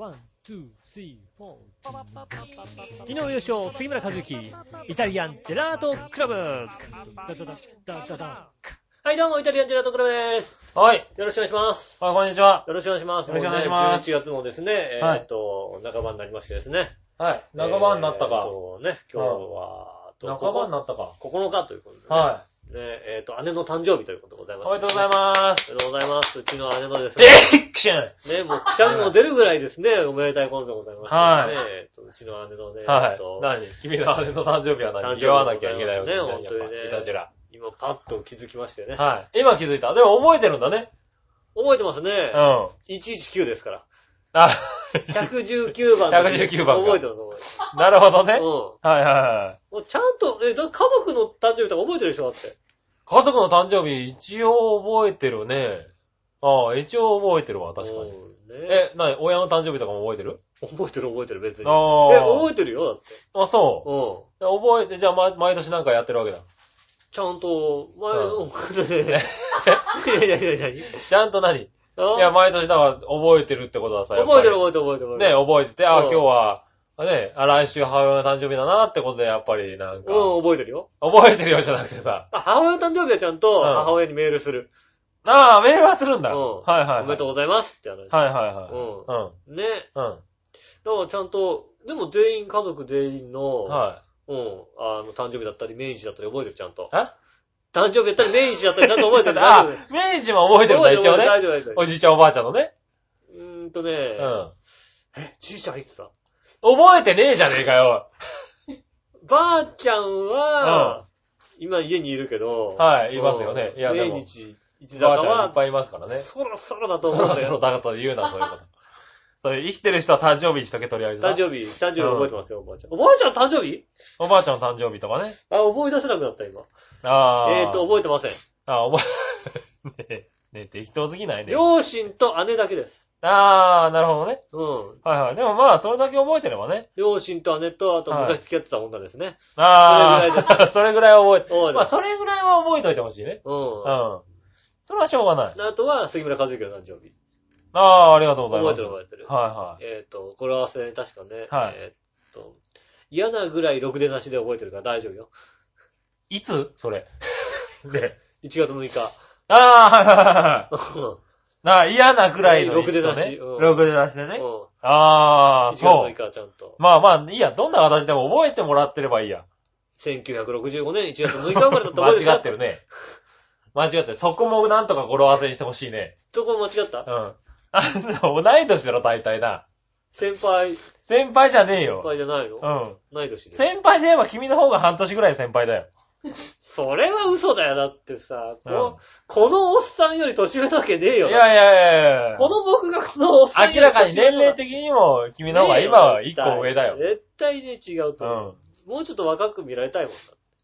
One, two, three, four。井上義雄、杉村和之、イタリアンジェラートクラブ。はい、どうも、イタリアンジェラートクラブです。はい。よろしくお願いします。はい、こんにちは。よろしくお願いします。よろしくお願いしますもうね11月もですね、えっと、半ばになりましてですね。はい。仲間になったえーっか。とね、今日は、と仲間になったか。9日ということでね。はね、えーっと、姉の誕生日ということでございい。ます、おめでとうございます。おめでとうございます。うちの姉のですえね、っくしゃんね、もうくしゃみも出るぐらいですね、おめでたいことでございまして、ね。はいえっと、うちの姉のね、はいえっと。何？君の姉の誕生日は誕生日何祝わなきゃいけないわけねだ本当にねイタジェラ。今パッと気づきましてね。はい。今気づいた。でも覚えてるんだね。覚えてますねう。ん。119ですから。あ、119番。119番か覚えてます、覚えてます。なるほどね。うはいはいはい。うちゃんと、え、だ家族の誕生日とか覚えてるでしょだって。家族の誕生日一応覚えてるね。ああ、一応覚えてるわ、確かに。うんね、え、なに親の誕生日とかも覚えてる？覚えてる覚えてる、別に。あえ、あ。覚えてるよ、だって。あ、そう。うん。覚えて、じゃあ、ま毎年なんかやってるわけだ。ちゃんと、前うの、いやいやいやいや ちゃんと何？いあや、毎年だから覚えてるってことはさ。やっぱり覚えてる覚えてる覚えてる。ね、覚えてて、あ、うん今日は、ね、あ、来週母親の誕生日だなってことで、やっぱりなんか、うん、覚えてるよ。覚えてるよじゃなくてさ、あ母親の誕生日はちゃんとうん母親にメールする。ああ、メールはするんだ。うんはいはいはい。おめでとうございますって話。はいはいはい。ね。うん。うん。だからちゃんと、でも全員、家族全員の、はうん、あの、誕生日だったり、命日だったり覚えてる、ちゃんと。い。え誕生日だったり、命日だったり、ちゃんと覚えてる。あ明治も覚えてるんだ、一応ね。大丈夫、大丈夫。おじいちゃんおばあちゃんのね。うーんとね、うん。え、じいちゃんいつだ覚えてねえじゃねえかよ。ばあちゃんは、今家にいるけど、はいいますよねうんいやでも命日、いつだかはばあちゃんいっ、ぱいいますからね。そろそろだとそろそろ思うんだよ。だから言うな、そういうこと。そういう生きてる人は誕生日にしとけ、とりあえずな。誕生日、誕生日覚えてますよ、おばあちゃん。おばあちゃん誕生日？おばあちゃんの誕生日とかね。あ、思い出せなくなった、今。ああ。えーと、覚えてません。あ、覚え、ねえ、ねえ、適当すぎないね。両親と姉だけです。ああ、なるほどね。うん。はいはい。でもまあ、それだけ覚えてればね。両親と姉と、あとはい昔付き合ってた女ですね。あそれぐらいであ、それぐらい覚えて。覚えてまあ、それぐらいは覚えといてほしいね。う。うんん。それはしょうがない。あとは、杉村和之の誕生日。ああ、ありがとうござい覚えます。てる覚えてる。はえっと、語呂合わせ確かね。はいえっと、嫌なぐらいろくでなしで覚えてるから大丈夫よ。いはい。いつ？それ。で。1月6日。ああ、はいはいはいはい。なあ、嫌なくらいのろくでなしいつとねうんろくでなしでね。うん。ああ、1月6そう。日はちゃんと。まあまあ、いいや。どんな形でも覚えてもらってればいいや。1965年1月6日生まれだって覚えてる 間違ってる。ね。間違ってる。そこもなんとか語呂合わせにしてほしいね。そこ間違った？うん。あの、同い年だろ、大体な。先輩、先輩じゃねえ先よ。輩じゃないの？うん。ない年で。先輩で言えば君の方が半年ぐらい先輩だよ。それは嘘だよ。だってさ、こ,、うんこのおっさんより年上なわけねえよ。いやいやいやいやこの僕がこのおっさんより明らかに年齢的的にも君の方が今は一個上だよ。絶対ね、違うと思う。うん。もうちょっと若く見られたいもん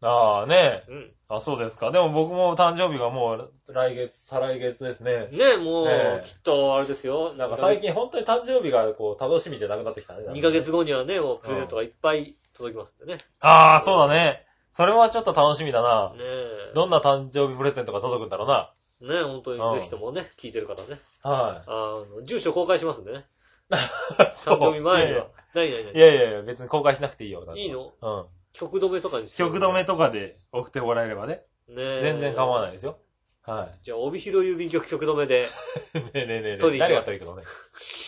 だ。ああ、ねえ。うん。あ、そうですか。でも僕も誕生日がもう来月、再来月ですね。ねえ、もう、ええきっと、あれですよ。なんか最近本当に誕生日がこう楽しみじゃなくなってきたね。2ヶ月後にはね、もうプレゼントがいっぱい届きますんでね。ああ、そうだね。それはちょっと楽しみだな。ねえ。どんな誕生日プレゼントが届くんだろうな。ねえ、本当うんにぜひともね、聞いてる方ね。はあの、住所公開しますんでね。い。誕生日前には。何何い何やいやいや、別に公開しなくていいよ。なんかいいの？うん。曲止めとかにして曲止めとかで送ってもらえればね。ねえ。全然構わないですよ。はじゃあ、帯広郵便局曲止めで、い。ねえねえねえ。取り誰が取り行くのね。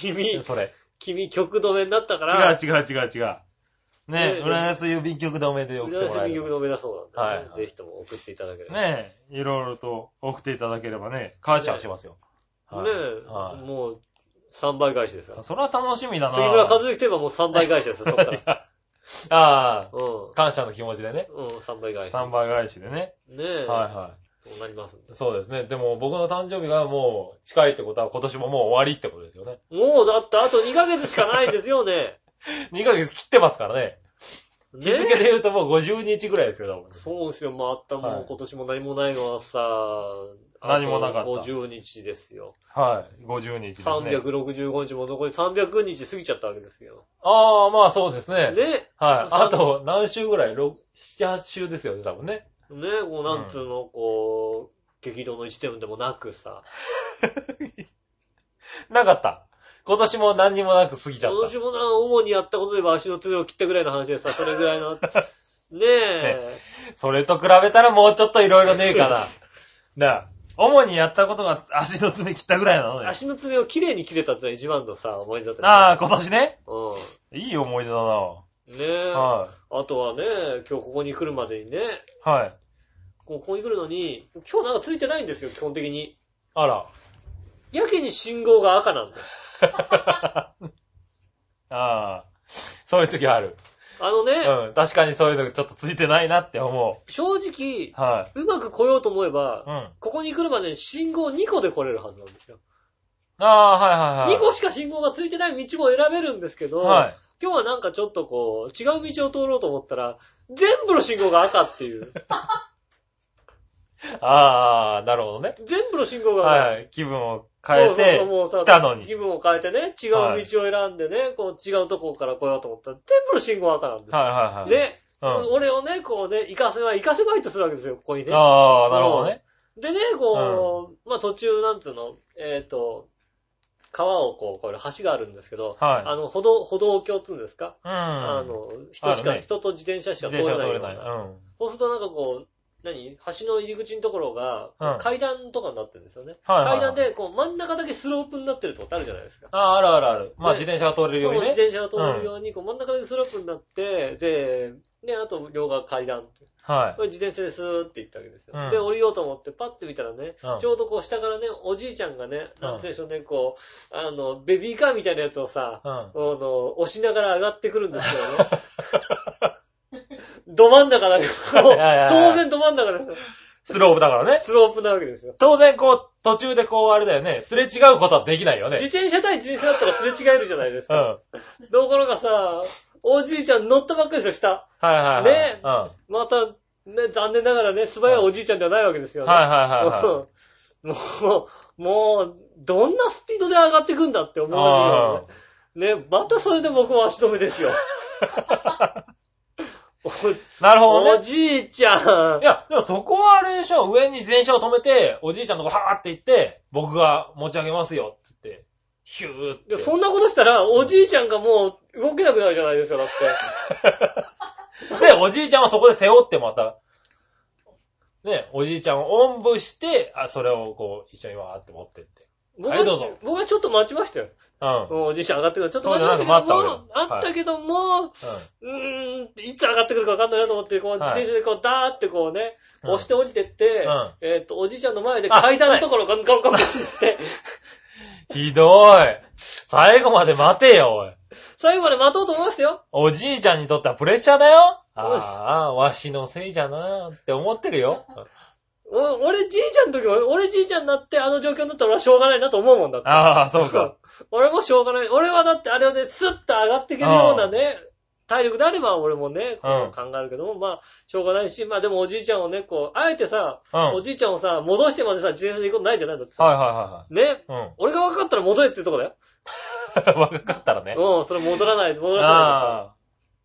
君、それ。君曲止めになったから、違う違う違う違う。ねえ、ね浦安郵便局止めで送ってもらえれば。浦安郵便局止めだそうなんで、ねはいはいぜひとも送っていただければ。ねえ、いろいろと送っていただければね、感謝しますよ。はいねえ、はいもう、3倍返しですから。それは楽しみだな杉村和之といえばもう3倍返しですよ、そっから。ああ、う感謝の気持ちでね。ん。うん、3倍返し。3倍返しでね。ねえ。はいはそうなりますんでい。そうですね。でも僕の誕生日がもう近いってことは今年ももう終わりってことですよね。もうだってあと2ヶ月しかないんですよね。2ヶ月切ってますからね。ね日付で言うともう50日ぐらいですよ、多分そうですよ、またもはいう今年も何もないのはさ、何もなかったあと50日ですよ。はい。50日ですね。365日も残り300日過ぎちゃったわけですよ。ああ、まあそうですね。ね、はい。さあと何週ぐらい ?6、7、8週ですよね、多分ね。ね、こうなんつうの、こう、激動の一点でもなくさ。なかった。今年も何にもなく過ぎちゃった。今年もな、主にやったことでは足の爪を切ったぐらいの話でさ、それぐらいの。ねえ。それと比べたらもうちょっといろいろねえかな。なあ、主にやったことが足の爪切ったぐらいなのね。足の爪をきれいに切れたってのは一番のさ、思い出だったああ、今年ね。ういい思い出だな。ん。ねえ。はあとはね、今日ここに来るまでにね、い。はい。ここに来るのに、今日なんかついてないんですよ、基本的に。あら。やけに信号が赤なんだよ。ああ。そういう時ある。あのね、うん。確かにそういうのちょっとついてないなって思正直、う。はい。うまく来ようと思えば、うん。ここに来るまでに信号2個で来れるはずなんですよ。ああ、はいはいはい。2個しか信号がついてない道も選べるんですけど、はい。今日はなんかちょっとこう、違う道を通ろうと思ったら、全部の信号が赤っていう。ああ、なるほどね。全部の信号が赤。はい。気分を変えてそうもうさ来たのに。気分を変えてね、違う道を選んでね、こう違うとこから来ようと思ったら、全部の信号赤なんですよ。はいはいはい。で、うん。俺をね、こうね、行かせば、行かせまいとするわけですよ、ここにね。ああ、なるほどね。でね、こう、まあ途中、なんつうの、えっ、と、川をこう、これ橋があるんですけど、はいあの、歩道、歩道橋って言うんですか、うん。あの、人しか、ね人と自転車しか自通れないよう。な。うん。そうするとなんかこう、何？橋の入り口のところが、うん階段とかになってるんですよね。はいはいはい階段で、こう、真ん中だけスロープになってるとこってあるじゃないですか。ああ、あるあるある。まあで自転車が通れるよそうう、にね。自転車が通るように、こう、真ん中だけスロープになって、で、ね、あと両側階段って。はいこ。れ自転車でスーって行ったわけですよ。うんで、降りようと思って、パッて見たらね、うんちょうどこう下からね、おじいちゃんがね、うんなんて言うんでしょうね、こう、あの、ベビーカーみたいなやつをさ、うん。あの、押しながら上がってくるんですよね。ど真ん中だけど、当然ど真ん中ですよ。スロープだからね。スロープなわけですよ。当然こう、途中でこう、あれだよね。すれ違うことはできないよね。自転車対自転車だったらすれ違えるじゃないですうん。か。はいところがさ、おじいちゃん乗ったばっかりですよ、下。はいはい。ねうん。はいまた、ね、残念ながらね、素早いおじいちゃんではないわけですよね。はいはいはもう、もう、どんなスピードで上がってくんだって思うよね。ね、またそれで僕も足止めですよ。い。なるほおどね。じいちゃんい。や、でもそこはあれでしょ。上に自転車を止めて、おじいちゃんのとこはーって行って、僕が持ち上げますよ、つって。ヒューって。そんなことしたら、おじいちゃんがもう動けなくなるじゃないですか、だって。で、おじいちゃんはそこで背負ってまた、ね、おじいちゃんをおんぶして、あ、それをこう、一緒にわーって持ってって。僕はいどうぞは、僕はちょっと待ちましたよ。うん。うん。もうおじいちゃん上がってくる。ちょっと待ちましたけども、あったけども、うーん、いつ上がってくるか分かんないなと思って、こう、はい自転車でこう、ダーってこうね、うん押して降りてって、うんえっと、おじいちゃんの前であ階段のところをガンガンガンって、ひどい。最後まで待てよ、おい。最後まで待とうと思いましたよ。おじいちゃんにとってはプレッシャーだよ。ああ、わしのせいじゃなーって思ってるよ。お俺じいちゃんの時は、俺じいちゃんになってあの状況になったら俺はしょうがないなと思うもんだって。ああ、そうか。俺もしょうがない。俺はだってあれをね、スッと上がっていけるようなね、体力であれば俺もね、こうんう考えるけども、まあ、しょうがないし、まあでもおじいちゃんをね、こう、あえてさ、うん。はいおじいちゃんをさ、戻してまでさ、自転車で行くことないじゃないだってさ。はいはね。いはい。俺が若かったら戻れってとこだよ。うん。若かったらね。うん、それ戻らない、戻らない。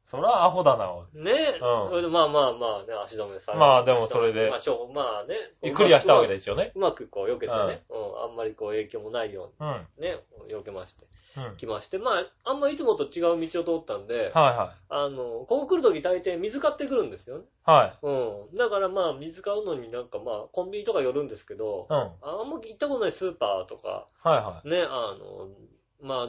そらアホだな。ね。うんまあまあまあね、足止めされてまあでもそれでまあしょう、まあね。クリアしたわけで。ですよね。うまくこう、避けてね。うん、あんまりこう、影響もないようん。うん。うにね、避けまして、はい来まして。まあ、あんまいつもと違う道を通ったんで、はあの、ここ来るとき大抵水買ってくるんですよね。い。はい。うん。だからまあ、水買うのになんかまあ、コンビニとか寄るんですけど、うん。はいあんま行ったことないスーパーとか、はね、あの、まあ、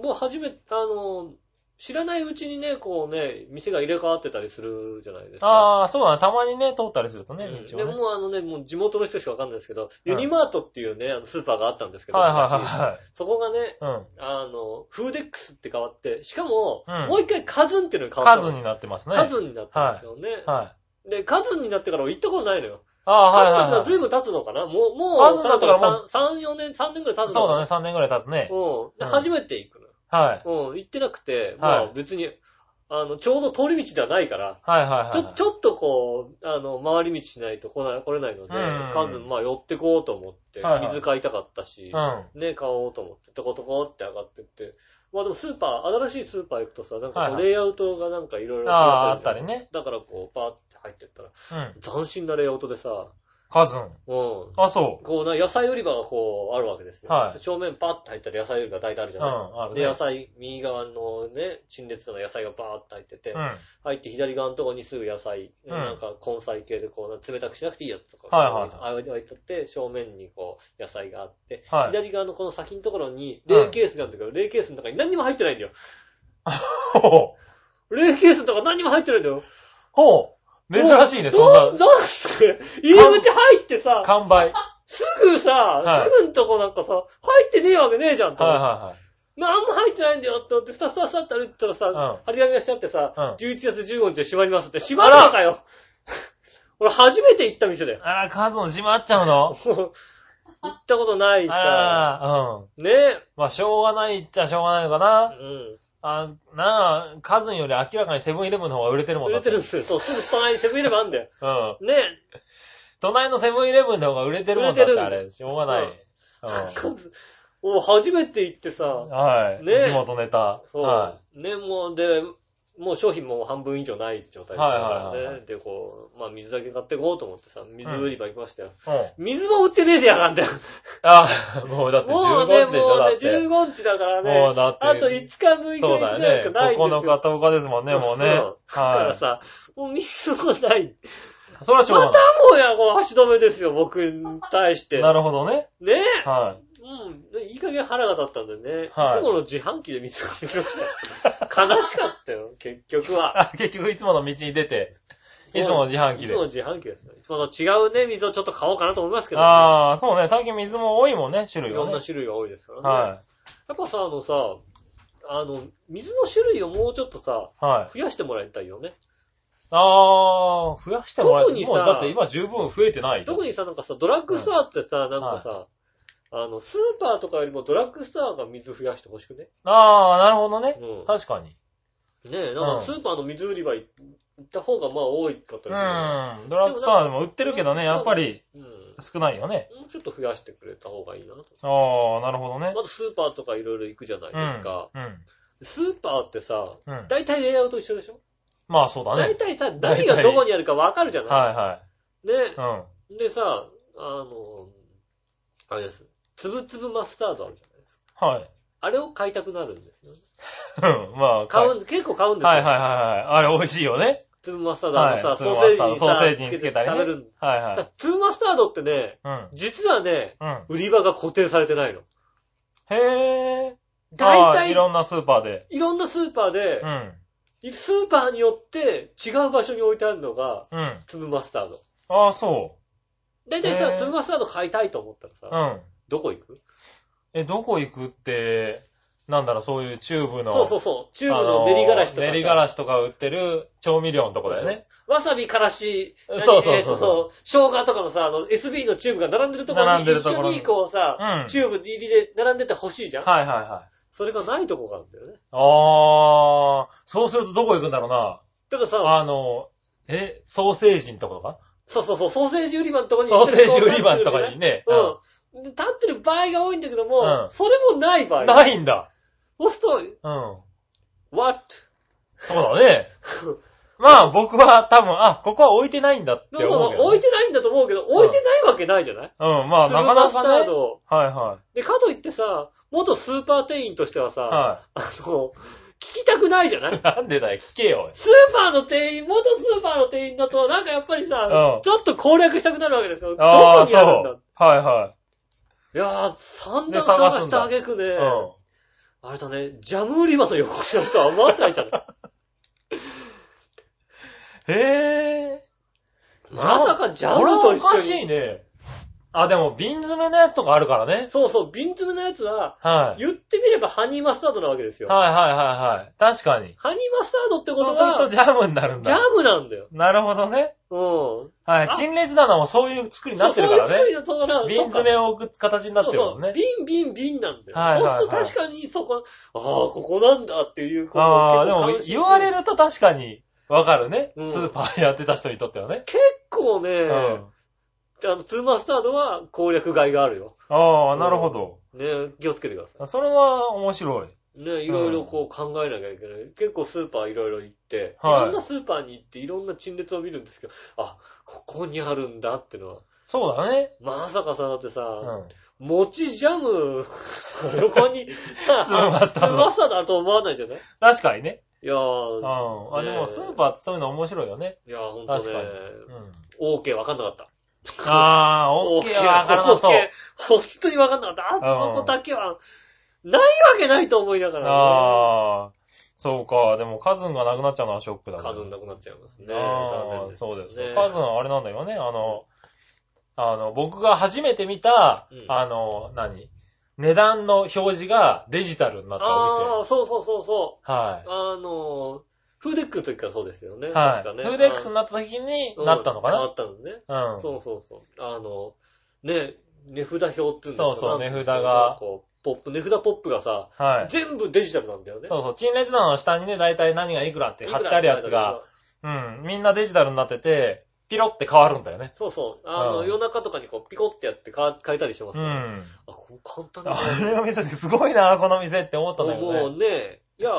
もう初め、あの、知らないうちにね、こうね、店が入れ替わってたりするじゃないですい。か。ああ、そうだね。たまにね、通ったりするとね、うんね。でもうあのね、もう地元の人しかわかんないですけど、うんユニマートっていうね、あのスーパーがあったんですけど、はいはい昔はそこがね、いはい。うん。あの、フーデックスって変わって、しかも、うんもう一回カズンっていうのに変わったの。数になってますね。カズンになったんですよね。はい。で、カズンになってから行ったことないのよ。ああ、はいカズンだはいはい。ったら随分経つのかな？もう、もう、カズンだったらもう3、4年、3年くらい経つのそうだね、ね。3年ぐらい経つね。うん。初めて行くのよ。はい。うん、行ってなくて、まはいあ別に、あの、ちょうど通り道ではないから、はいはいはい。ちょ、ちょっとこう、あの、回り道しないと来ない、来れないので、うんカズン、まあ寄ってこうと思って水買いたかったし、うん。ね、買おうと思って、トコトコって上がってって、まあでもスーパー、新しいスーパー行くとさ、なんかこうレイアウトがなんかいろいろ違ったたりね。だからこう、パーって入ってったら、うん。斬新なレイアウトでさ、カズン。うん。あ、そこうな、野菜売り場がこう、あるわけですよ。はい正面パッと入ったら野菜売り場大体あるじう。ゃない、うん、あるね。で、野菜、右側のね、陳列の野菜がバーッと入ってて、うん。入って左側のところにすぐ野菜、んなんか根菜系でこう、冷たくしなくていいやつとか、はいはいあ置いてあって、正面にこう、野菜があって、はい。左側のこの先のところに、冷ケースがあるんだけど、冷 ケースの中に何にも入ってないんだよ。ほう。冷ケースの中何にも入ってないんだよ。ほう。珍しいね、そんな。どうなんで、入り口入ってさ、完売。はいすぐさ、はいすぐんとこなんかさ、入ってねえわけねえじゃんと思って。は何も入ってないんだよって思って、スタスタスタって歩いてたらさ、うん張り紙がしてあってさ、うん11月15日で閉まりますって、閉まるのかよ 俺初めて行った店だよい。。あら、カズン閉まっちゃうの？行ったことないさ、あら、うん。ねえ。まあ、しょうがないっちゃしょうがないのかうな。ん。あ、なあ、カズンより明らかにセブンイレブンの方が売れてるもん売だってれてるんですよ。そう、すぐ隣にセブンイレブンあんだよ。うん。ねえ。隣のセブンイレブンの方が売れてるもんだって、売れてるあれ。しょうがない。うんう お初めて行ってさ、ん。はい。ね地元ネタ。そう、はね、もう、で、もう商品も半分以上ない状態だからね。はいはいはいはいで、こう、まあ水だけ買っていこうと思ってさ、水売り場行きましたよ。い。うん。水も売ってねえでやがんだよ。あ、もうだってもうね、15日でしょ、もうね、だって。15日だからね。もうだってあと5日6日そうだぐらいし。かないんですよ。9日、10日ですもんね、もうね。だからはさ、もう水もない。い。それはしょうまたがない。もや、こう、足止めですよ、僕に対して。なるほどね。ねえ。はうん。いい加減腹が立ったんでね。はいいつもの自販機で水が出てきましたよ。悲しかったよ、結局い。は。あ、結局いつもの道に出て、いつもの自販機でいつも。の自販機ですね。いつもの違うね、水をちょっと買おうかなと思いますけど、ね。ああ、そうね。最近水も多いもんね、種類がねいろんな。種類が多いですからね。はやっぱさ、あのさ、あの、水の種類をもうちょっとさ、い。はい。増やしてもらいたいよね。ああ、増やしてもらえ特にさもうだって今十分増えてない。特にさ、なんかさ、ドラッグストアってさ、なんかさ、あの、スーパーとかよりもドラッグストアが水増やしてほしくね。ああ、なるほどね。うん。確かに。ねえ、なんかスーパーの水売り場行った方がまあ多いかったうりするよね。ん。ドラッグストアでも売ってるけどね、やっぱりうん。少ないよね。もうちょっと増やしてくれた方がいいなと。ああ、なるほどね。まずスーパーとかいろいろ行くじゃないですか。うん。スーパーってさ、うん。うん。大体レイアウト一緒でしょ？まあそうだね。大体さ、何がどこにあるかわかるじゃない？はいはねい。うん。でさ、あの、あれです。つぶつぶマスタードあるじゃないですか。はい。あれを買いたくなるんですよね。うん。まあ、はい買うん、結構買うんですよ。はいはいはい。あれ美味しいよね。つぶマスタード、あのさ、はいソーセージにさ、ソーセージにつけたりね食べる。はいはい。だからつぶマスタードってね、うん。実はね、うん。売り場が固定されてないの。へえ。大体、あーいろんなスーパーで。いろんなスーパーでう、ん。スーパーによって違う場所に置いてあるのが、うん。つぶマスタード。ああ、そだいたいさ、へーつぶマスタード買いたいと思ったらさ、う。うん。どこ行く？え、どこ行くって、なんだろう、そういうチューブの。そうそうそう。チューブの練りがらしとかさ。練りがらしとか売ってる調味料のとこだよね。わさび、からし、何そうそうそうえーとそう生姜とかのさ、あの、SB のチューブが並んでるところに一緒ににこうさ、うんチューブ入りで並んでて欲しいじゃん、はいはいはい。それがないとこがあるんだよね。あー、そうするとどこ行くんだろうな。たださ、あの、え、ソーセージのところか？そうそうそう、ソーセージ売り場のとこにソーセージ売り場のところにね。うん。で立ってる場合が多いんだけども、うんそれもない場合。うん。ないんだ。そうするうん。と、what? そうだね。まあ僕は多分、あ、ここは置いてないんだって思うけど、置いてないんだと思うけど、置いてないわけないじゃない、うん、まあなか粒マスタなかね。ード。はいはで、かといってさ、元スーパー店員としてはさ、い。はあの、聞きたくないじゃない？い。なんでだよ、聞けよ。スーパーの店員、元スーパーの店員だと、なんかやっぱりさ、うんちょっと攻略したくなるわけですよ。どああ、こにあるんだ？はいはいやー、散で々探したあげくね、い。うん。あれだね、ジャム売り場の横にあるとは思わないじゃない。へえ。まさかジャムとそれはおかし一緒に。いね。あ、でも瓶詰めのやつとかあるからね。そうそう、瓶詰めのやつは、はい。言ってみればハニーマスタードなわけですよ。はいはいはいはい。確かに。ハニーマスタードってことそうするとは、ジャムになるんだ。ジャムなんだよ。なるほどね。うん。はい。あ陳列棚もそういう作りになってるからそうそういうね。作りだとから、瓶詰めを置く形になってる。もんね。瓶、瓶、瓶なんだよ。はいはいはいそうすると確かにそこ、ああ、ここなんだっていうことをああ、でも言われると確かにわかるね。うんスーパーやってた人にとってはね。結構ね、うん。あの、ツーマスタードは攻略外があるよ。ああ、なるほど。ね、気をつけてくださそれは面白い。い。ね、いろいろこう考えなきゃいけない。結構スーパーいろいろ行って、はいいろんなスーパーに行っていろんな陳列を見るんですけど、あ、ここにあるんだってのは。そうだね。まさかさ、だってさ、うん。餅ジャム、横に、さ、粒マスタード粒マスタードあると思わないじゃない？確かにね。いやうー、ん。あ、でねえもスーパーってそういうの面白いよね。いやーほんとね確かに。うん。オーケーわかんなかった。あー、オッケーはわからなそう。本当にわかんなかった。あそこだけは、ないわけないと思いながらね。あー、そうか。でもカズンがなくなっちゃうのはショックだね。数なくなっちゃいますね。あそうですねね。カズンあれなんだよね。あの、あの、僕が初めて見たうん、あの、何？値段の表示がデジタルになったおああ、そうそうそうそう。はあの、フーデックの時からそうですよね。い。はい。確かね。フーデックスになった時にうんなったのか変わなったのね。うん。そうそうそう。あの、ね、値札表っていうんですか？そうそうなんていんですか値札がこう、ポップ、値札ポップがさ、はい。全部デジタルなんだよね。そうそう。陳列棚の下にね、大体何がいくらって貼ってあるやつが、うん。みんなデジタルになってて、ピロって変わるんだよね。そうそう。あの、うん夜中とかにこう、ピコってやってか変えたりしてますよね。うん。あ、こう簡単だあれを見ててすごいな、この店って思ったんだけもうどね。ね、いや、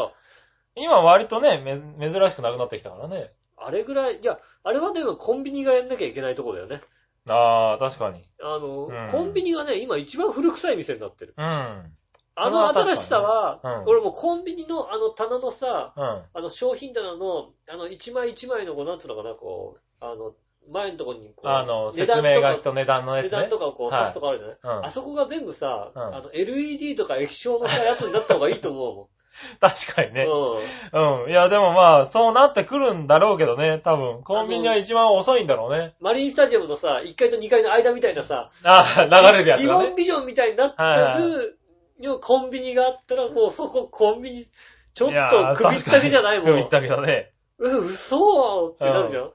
今割とね、め珍しくなくなってきたからね。あれぐらい、いや、あれはでもコンビニがやんなきゃいけないとこだよね。ああ、確かに。あの、うんコンビニがね、今一番古臭い店になってる。うん。あそれはの確かにね新しさは、うん俺もうコンビニのあの棚のさ、うん。あの商品棚の、あの一枚一枚のこう、なんつうのかな、こう、あの、前のところにこう、あの、値段とか説明が人値段のやつね値段と。かをこうはい刺すとかあるじゃない、うんあそこが全部さ、うんあの、LED とか液晶のさ、やつになった方がいいと思うも 確かにね。ん。うん。うん。いや、でもまあ、そうなってくるんだろうけどね、多分。コンビニは一番遅いんだろうね。マリンスタジアムのさ、1階と2階の間みたいなさ、ああ、流れるやつリ。ボンビジョンみたいになってはいはる、のコンビニがあったら、もうそこコンビニ、ちょっと首ったけじゃないもん。首ったけどね。うん、嘘ってなるじゃん。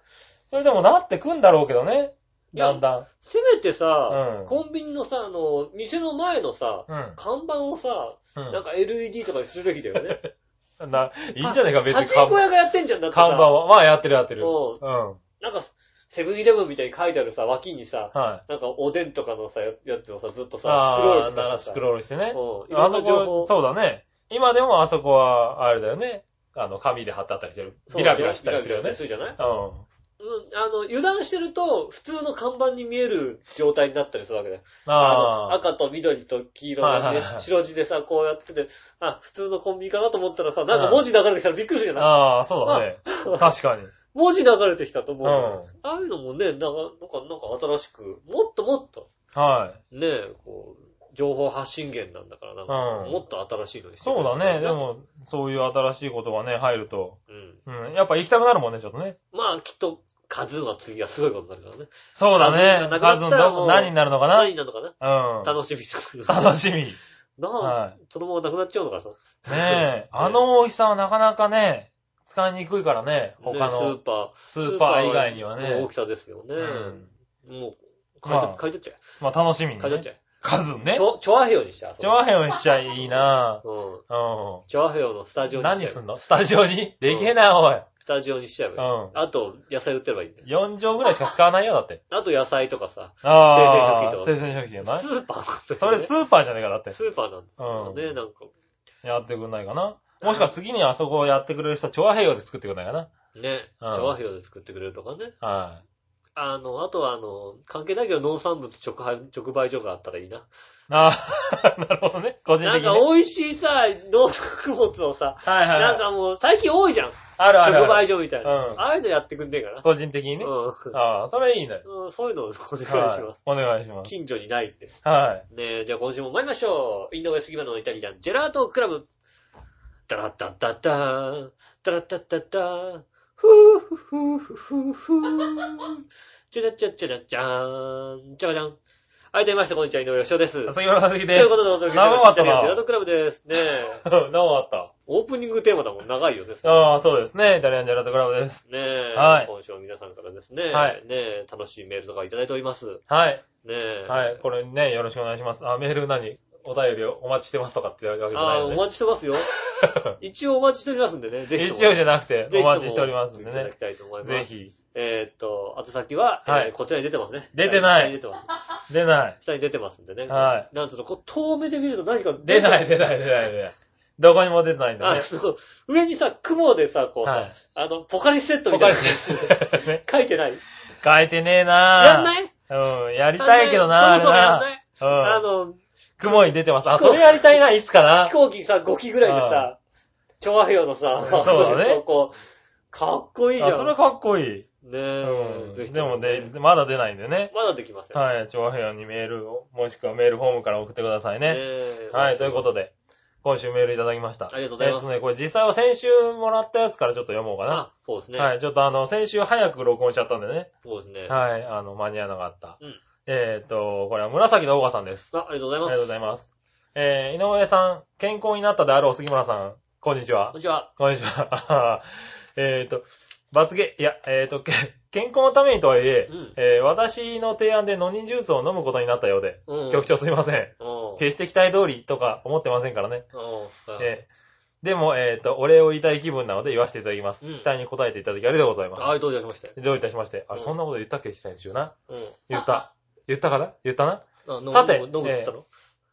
それでもなってくんだろうけどね。だんだせめてさ、うんコンビニのさ、あの、店の前のさ、ん。看板をさ、うん。なんか LED とかにするべきだよね。うん。な、いいんじゃないか、別にパチンコ屋がやってんじゃんだってさ。看板は。まあ、やってるやってる。ううん。はなんか、セブンイレブンみたいに書いてあるさ、脇にさ、い。なんかおでんとかのさ、ややつをさ、ずっとさ、スクロールああ、とかさスクロールしてね。うんいろあそんな情報こ、そうだね。今でもあそこは、あれだよね。あの、紙で貼ってあったりしてる。そうビラビラしたりするよねビラビラ。するじゃない？うん。うん、あの、油断してると、普通の看板に見える状態になったりするわけだよ。あの、ああ。赤と緑と黄色のね、はいはいはい白地でさ、こうやってて、あ、普通のコンビニかなと思ったらさ、なんか文字流れてきたらびっくりするじゃない？ああ、そうだね。確かに。文字流れてきたと思ううんああいうのもね、なんか、なんか、新しく、もっともっと、はね、こう、情報発信源なんだから、なんか、うんもっと新しいのにそうだね。で。も、そういう新しいことがね、入ると。うん。うん。やっぱ行きたくなるもんね、ちょっとね。まあ、きっと、カズーは次はすごいことになるからね。そうだね。数数がなくなったらもうどこ、何になるのかな？何になるのかな？うん。楽しみ楽しみ。なあ、はそのままなくなっちゃうのかさ。ねえ。あの大きさはなかなかね、使いにくいからね。他ねスーのパー。スーパー以外にはねの大き。さですよね。うんもう、買い取まあ買い取っちゃまあ楽しみえ。にね。買い取っちゃえ。数ねち。ょ、ちょわへよにしちゃう。チョアヘヨにしちゃいいなうん。うん。ちょわへよのスタジオにしちゃえ。何すんの？スタジオに？でけえな、おい。スタジオにしちゃえばいい。うんあと、野菜売ってればいいんだよ。4畳ぐらいしか使わないよ、だって。あと野菜とかさ、あ生鮮食品とか生鮮食品じゃないスーパーなんそれスーパーじゃねえか、だって。スーパーなんですよね、なんか。やってくんないかな。もしくは次にあそこをやってくれる人は、チョアヘヨで作ってくんないかな。ね、うんちょわへよで作ってくれるとかね。はあの、あとはあの、関係ないけど農産物直売直売所があったらいいな。い。ああ、なるほどね。個人的に、なんかね。美味しいさ、農作物をさ、はいはい、はい。なんかもう最近多いじゃん。あるある直ある。売所みたいな。うんああいうのやってくんねえかな。個人的にね。うああ、それいいね。んうん。そういうのをお願いしはいます。お願いします。近所にないって。はい。ねえ、じゃあ今週も参りましょう。インドウェスギバのイタリアン、ジェラートクラブ。タラッタッタッターン、タラッタッタッターン、ふーふふふふふー。チャラチャチャラチャーン、チャカチャン。はい、どうもみまして、こんにちは、井上義雄です。と杉村和樹いです。うことでお届けし長ます。イタかったなリアンジェラートクラブです。ねえ。った。オープニングテーマだもん、長いよね。ああ、そうですね。イタリアンジェラートクラブです。ねえ、はい今週も皆さんからですね、はいねえ、楽しいメールとかいただいております。ねはい。え。はい。これね、よろしくお願いします。あ、メール何？お便りをお待ちしてますとかって言わけじゃああ、ないので。お待ちしてますよ。一応お待ちしておりますんでね、ぜひ。一応じゃなくて、お待ちしておりますんでねいただき。たいと思います。ぜ。ひ。えーっと、あと先は、はいえーこちらに出てますね。出てない下に出てます。出ない。下に出てますんでね。はなんつうの、こう、遠目で見ると何か出ない、出ない、出ない、出ない。どこにも出てないんだあね。の、上にさ、雲でさ、こうさ、はいあの、ポカリスセットみたいなやつね 書いてない？書いてねえなぁ。やんない？うん、やりたいけどな、あれそろそろやんなな。い？あうん。の、雲に出てます。あ、それやりたいな、いつかな飛。行機さ、5機ぐらいでさ、調和平のさ、そうだね こう、かっこいいじゃん。あ、それかっこいい。ねうえ、ん。ぜひでもねね、まだ出ないんでね。まだできません。はい、調和平にメールを、もしくはメールフォームから送ってくださいね。ねはい、ということ。で、今週メールいただきました。ありがとうございますえっとね、これ実際は先週もらったやつからちょっと読もうかな。あ、そうですね。はい、ちょっとあの、先週早く録音しちゃったんでね。そうですね。はい、あの、間に合わなかった。うんえっと、これは紫のオーガさんです。あ、ありがとうございます。ありがとうございます。えー、井上さん、健康になったであろう杉村さん、こんにちはこん。にちは。こんにちは。えっと、罰ゲ、いや、えっ、と、け健康のためにとはいえ、うんえー私の提案でノニジュースを飲むことになったようで、うん。局長すいません。うん。決して期待通りとか思ってませんからね。うん。えーでも、えっ、と、お礼を言いたい気分なので言わせていただきます。うん期待に応えていただきありがとうございます。はい、どういたしまして。どういたしまして？あ、うんそんなこと言ったっけ？先週な。うん。言った。言ったかな？言ったな？あ飲むさて飲む飲むって言ったの？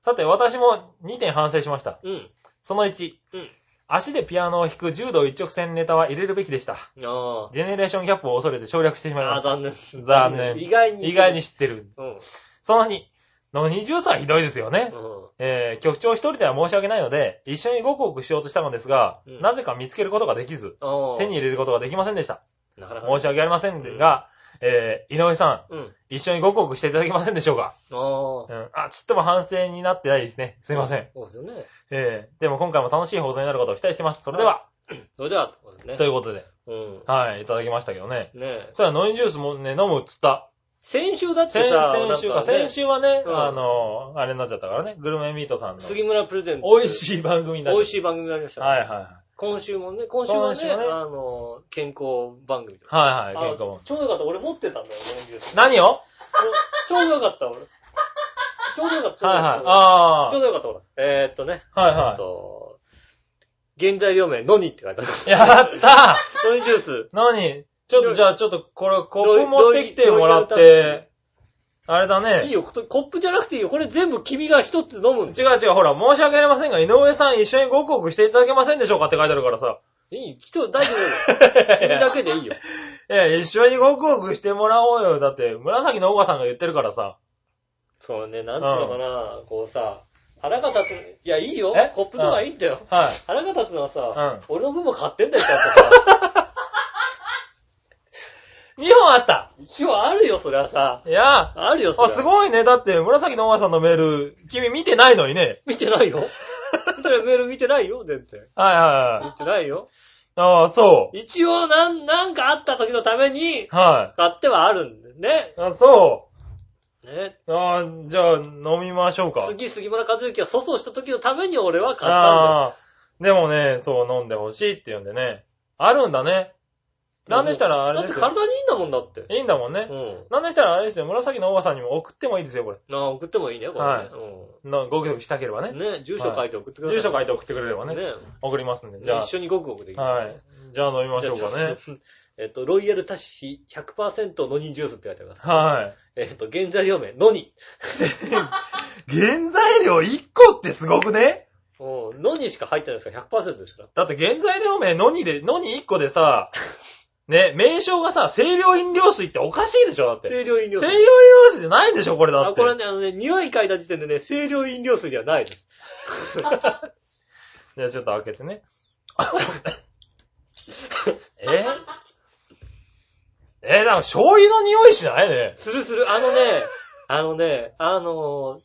さて、私も2点反省しました。うん。その1、うん。足でピアノを弾く柔道一直線ネタは入れるべきでした。あジェネレーションギャップを恐れて省略してしまいあ。ああ、ました。残念。残念意外に。意外に。知ってる。うん。その2、の20歳はひどいですよね。うん。えー、局長一人では申し訳ないので、一緒にごくごくしようとしたのですが、うんなぜか見つけることができず、ああ。手に入れることができませんでした。なかなか。申し訳ありませんが、えー、井上さん、うん。一緒にごくごくしていただけませんでしょうか？ああ。うん。あ、ちっとも反省になってないですね。すいません。そうですよね。えー、でも今回も楽しい放送になることを期待してます。それでは、それでは、ってことですね。ということで、うん。はい、いただきましたけどね。ねえ。それはノイジュースもね、飲むっつった。先週だって先さ、先週か、先週はね、うんあの、あれになっちゃったからね、グルメミートさんの、杉村プレゼント。美味しい番組になっちゃった。美味しい番組になりましたね。はいはいはい。今週もね、今週はね、ねあの、健康番組とか。はいはい、あ健康も。ちょうどよかった。俺持ってたんだよ、オレンジジュース何を？ちょうどよかった、俺。ちょうどよかった。はいはい。ちょあうどよかった、俺。えーっとね、あ。はいえっはと、原材料名、ノニって書いてある。い。やった ノニジュース。何ちょっとじゃあちょっとこれコッロイプ持ってきてもらって、あれだね。いいよ、コップじゃなくていいよ。これ全部君が一つ飲むんだよ。違う違う、ほら、申し訳ありませんが、井上さん一緒にごくごくしていただけませんでしょうかって書いてあるからさ。いい、人、大丈夫だよ。君だけでいいよ。いや、一緒にごくごくしてもらおうよ。だって、紫のオガさんが言ってるからさ。そうね、なんつうのかな、こうさ、腹が立つ、いや、いいよえ？コップとかいいんだよ。はい。腹が立つのはさ、うん俺の分も買ってんだよ、ちゃんとさ。2本あった一応あるよ、そりゃさ。いや、あるよ、そあ、りゃ。すごいね。だって、紫のオガさんのメール、君見てないのにね。見てないよ。見てない、メール見てないよ、全然。はいはいはい。見てないよ。ああ、そ一応、なん、なんかあった時のために、う。は買ってはあるんだよね。い。あ、そね。う。ああ、じゃあ、飲みましょうか。次、杉村和之が粗相した時のために俺は買ったんだよ。ああ、でもね、そう飲んでほしいって言うんでね。あるんだね。なんでしたらあれですよ。だって体にいいんだもんだって。いいんだもんね。うん。なんでしたらあれですよ。紫のおばさんにも送ってもいいですよ、これ。ああ、送ってもいいね、これね。はいのご協力したければね。うん。ね、住所書いて送ってください。住所書いて送ってくれればね。ね。送りますんで。じゃ一緒にごくごくできる。あ、はい。じゃあ飲みましょうかね。えっと、ロイヤルタッシ100%ノニジュースって書いてあります。はい。えっと、原材料名、ノニ。原材料1個ってすごくねうん、ノニしか入ってないですから100%ですから。だって原材料名、のにで、のに1個でさ、ね、名称がさ、清涼飲料水っておかしいでしょだって。清涼飲料水。清涼飲料水じゃないんでしょこれだって。あ、これね、あのね、匂い嗅いだ時点でね、清涼飲料水ではないです。じゃあちょっと開けてね。え？え、なんか醤油の匂いしないね。するする。あのね、あのね、あのー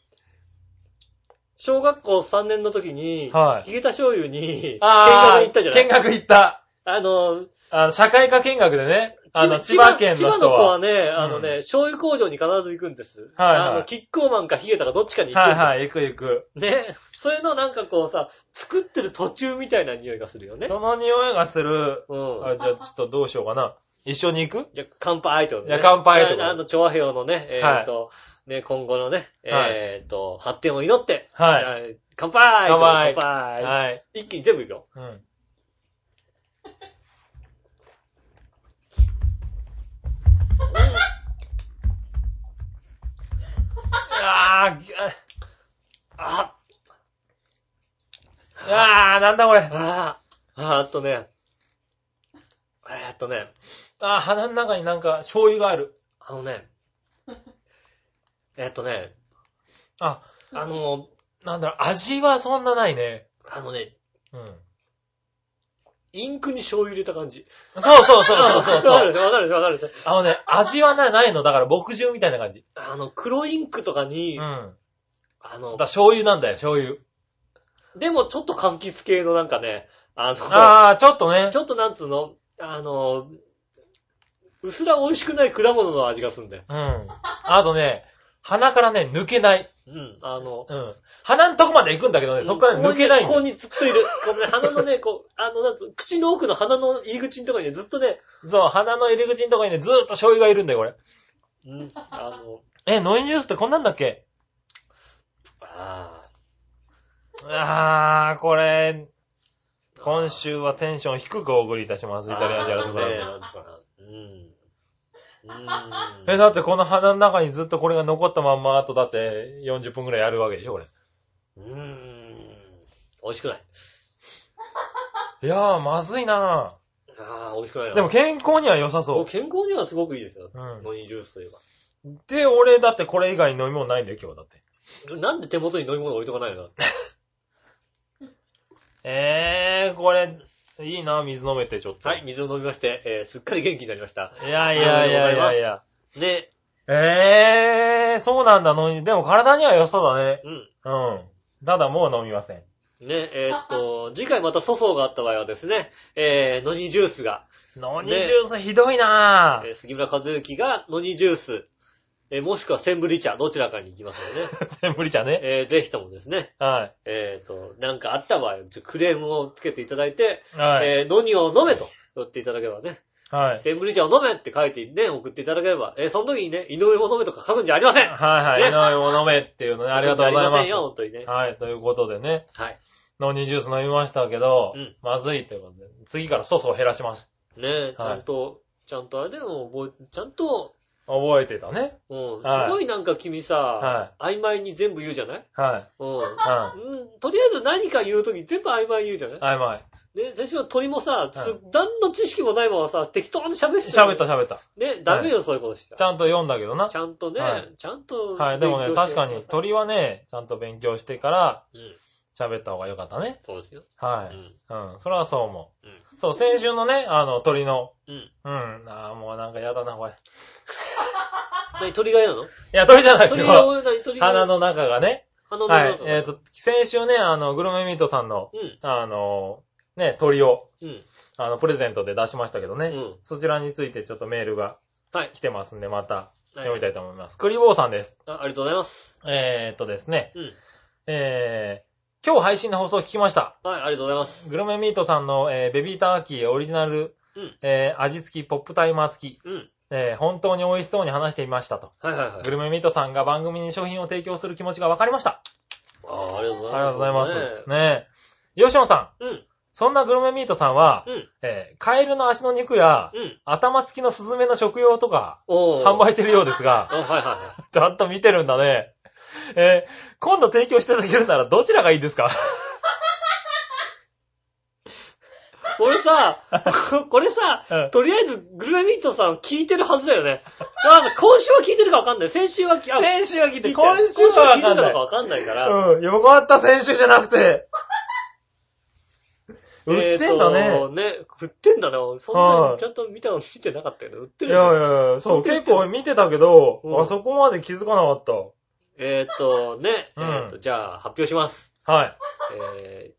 小学校3年の時に、はいヒゲタ醤油に、見学に行ったじゃない？見学行った。あの、あの、社会科見学でね、あの、千葉葉県の千葉人は。の子はね、あのね、醤油工場に必ず行くんです。はいはいあの、キッコーマンかヒゲタかどっちかに行く。はいはい、行く行く。ね。それのなんかこうさ、作ってる途中みたいな匂いがするよね。その匂いがする。うん。あじゃあちょっとどうしようかな。一緒に行く？じゃあ、乾杯ってことね。いや乾杯ってことああの、調和平のね、えーっと、ね、今後のね、えーっと、発展を祈って、はい。い。乾杯乾杯乾杯はい。一気に全部いくよ。うん。あー、ああー、なんだこれ。ああああとね、えっとね、あー、鼻の中になんか醤油がある。あのね、えっとね、あ、あの、なんだろ、味はそんなないね。あのね、うん。インクに醤油入れた感じ。そうそうそうそうそうわかそう。るでしょ？わかるでしょ？わかるでしょ？あのね、味はなないの。だから牧汁みたいな感じ。あの、黒インクとかうに、ん。あだのか、ら醤油なんだよ、醤油。でもちょっと柑橘系のなんかね、あの、ああ、ちょっとねち。ょっとなんつうの、あの、うすら美味しくない果物の味がするんだよ。うん。あとね、鼻からね、抜けない。うん、あの、うん。鼻のとこまで行くんだけどね、そこから抜けないんだよここにずっといる。このね、鼻のね、こう、あの、なんつう口の奥の鼻の入り口のところにね、ずっとね、そう、鼻の入り口のとこにね、ずーっと醤油がいるんだよ、これ。うん、あの、え、ノイジュースってこんなんだっけ？ああー、これ、今週はテンション低くお送りいたします、イタリアンジャラトクラね、ブ。なんつうかな。うん。うん。え、だってこの鼻の中にずっとこれが残ったまんま、あとだって40分くらいやるわけでしょ、これ。うーん。美味しくない。いやー、まずいなああ、美味しくないな。でも、健康には良さそ健康にはすごくいいですよ。うんノニジュースといえば。う。で、俺だってこれ以外に飲み物ないんだよ、今日だって。なんで手元に飲み物置いとかないの？えー、これ、いいな、水飲めてちょっと。はい、。水を飲みまして、えー、すっかり元気になりました。いやいやいやいやいや。ね、えー、そうなんだ、のに、でも体には良さだね。うん。うん。ただもう飲みません。ね、えーっと、次回また粗相があった場合はですね、えー、ノニジュースが、ノニジュースひどいなえー杉村和之がノニジュース、えー、もしくはセンブリ茶、どちらかに行きますのでね。ぁ。無理じゃね。えー、ぜひともですね、はえーっと、なんかあった場合、クレームをつけていただいて、い。はい。えー、ノニを飲めと言っていただければね、はい。センブリ茶を飲めって書いてね、送っていただければ、えー、その時にね、井上も飲めとか書くんじゃありませんはいはい。ね井上も飲めっていうのね、ありがとうございます。ありませんよ、本当にね。はい、ということでね、はい。ノニジュース飲みましたけど、うんまずいということで、次から粗相減らします。ねえ、ちゃんと、ちゃんとあれだよ、覚え、ちゃんと、覚えてたね。うん、すはいごいなんか君さ、曖昧に全部言うじゃない？はい。うん。はうん、とりあえず何か言うとき全部曖昧に言うじゃない？い。はい、まい。ね、先週は鳥もさ、つはい何の知識もないままさ、適当に喋って喋った喋った。ね、ダメよ、そういうことしちゃ。ちゃんと読んだけどな。ちゃんとね、はいちゃんと。はい、でもね、確かに鳥はね、ちゃんと勉強してからうん、喋った方がよかったね。そうですよ。うはい。ん。うん、それはそう思うん。う。そう、先週のね、あの、鳥の、うん。うん、あーもうなんかやだな、これ。い 何、鳥が嫌なの？や、鳥じゃないけ鳥が、ど、何、鳥が。鼻の中がね。鼻のはい中。。えっと、先週ね、あの、グルメミートさんの、うん。あの、ね、鳥を、うん。あの、プレゼントで出しましたけどね。うんそちらについてちょっとメールがはい。来てますんで、またはい読みたいと思います。クリボーさんです。あありがとうございます。えーっとですね、うん。えー、今日配信の放送を聞きました。はい、ありがとうございます。グルメミートさんの、えーベビーターキーオリジナル、うん。えー味付きポップタイマー付き、うん。えー本当に美味しそうに話していましたと。はいはいはいグ。ルメミートさんが番組に商品を提供する気持ちが分かりました。ああ、ありがとうごあざいます。りがとうございます。ねねえ。吉野さん、うん。そんなグルメミートさんは、うん。えーカエルの足の肉や、うん。頭付きのスズメの食用とか。販売してるようですが、あ、はいはいはい。ちゃんと見てるんだね。えー今度提供していただけるならどちらがいいですか？これさ、ここれさ、うんとりあえずグルメミートさん聞いてるはずだよね。まあ、今週は聞いてるかわかんない。先週は聞あ先週は聞いて、今週今週聞いてたのか。わかんないから。うん、よかった、先週じゃなくて。売ってんだね。えーとね。売ってんだね。そんなはいにちゃんと見たの見てなかったけど、売っていやいやいや、そう、結構見てたけど、うんあそこまで気づかなかった。えーっと、ね。えうんーっと、じゃあ、発表します。はい。え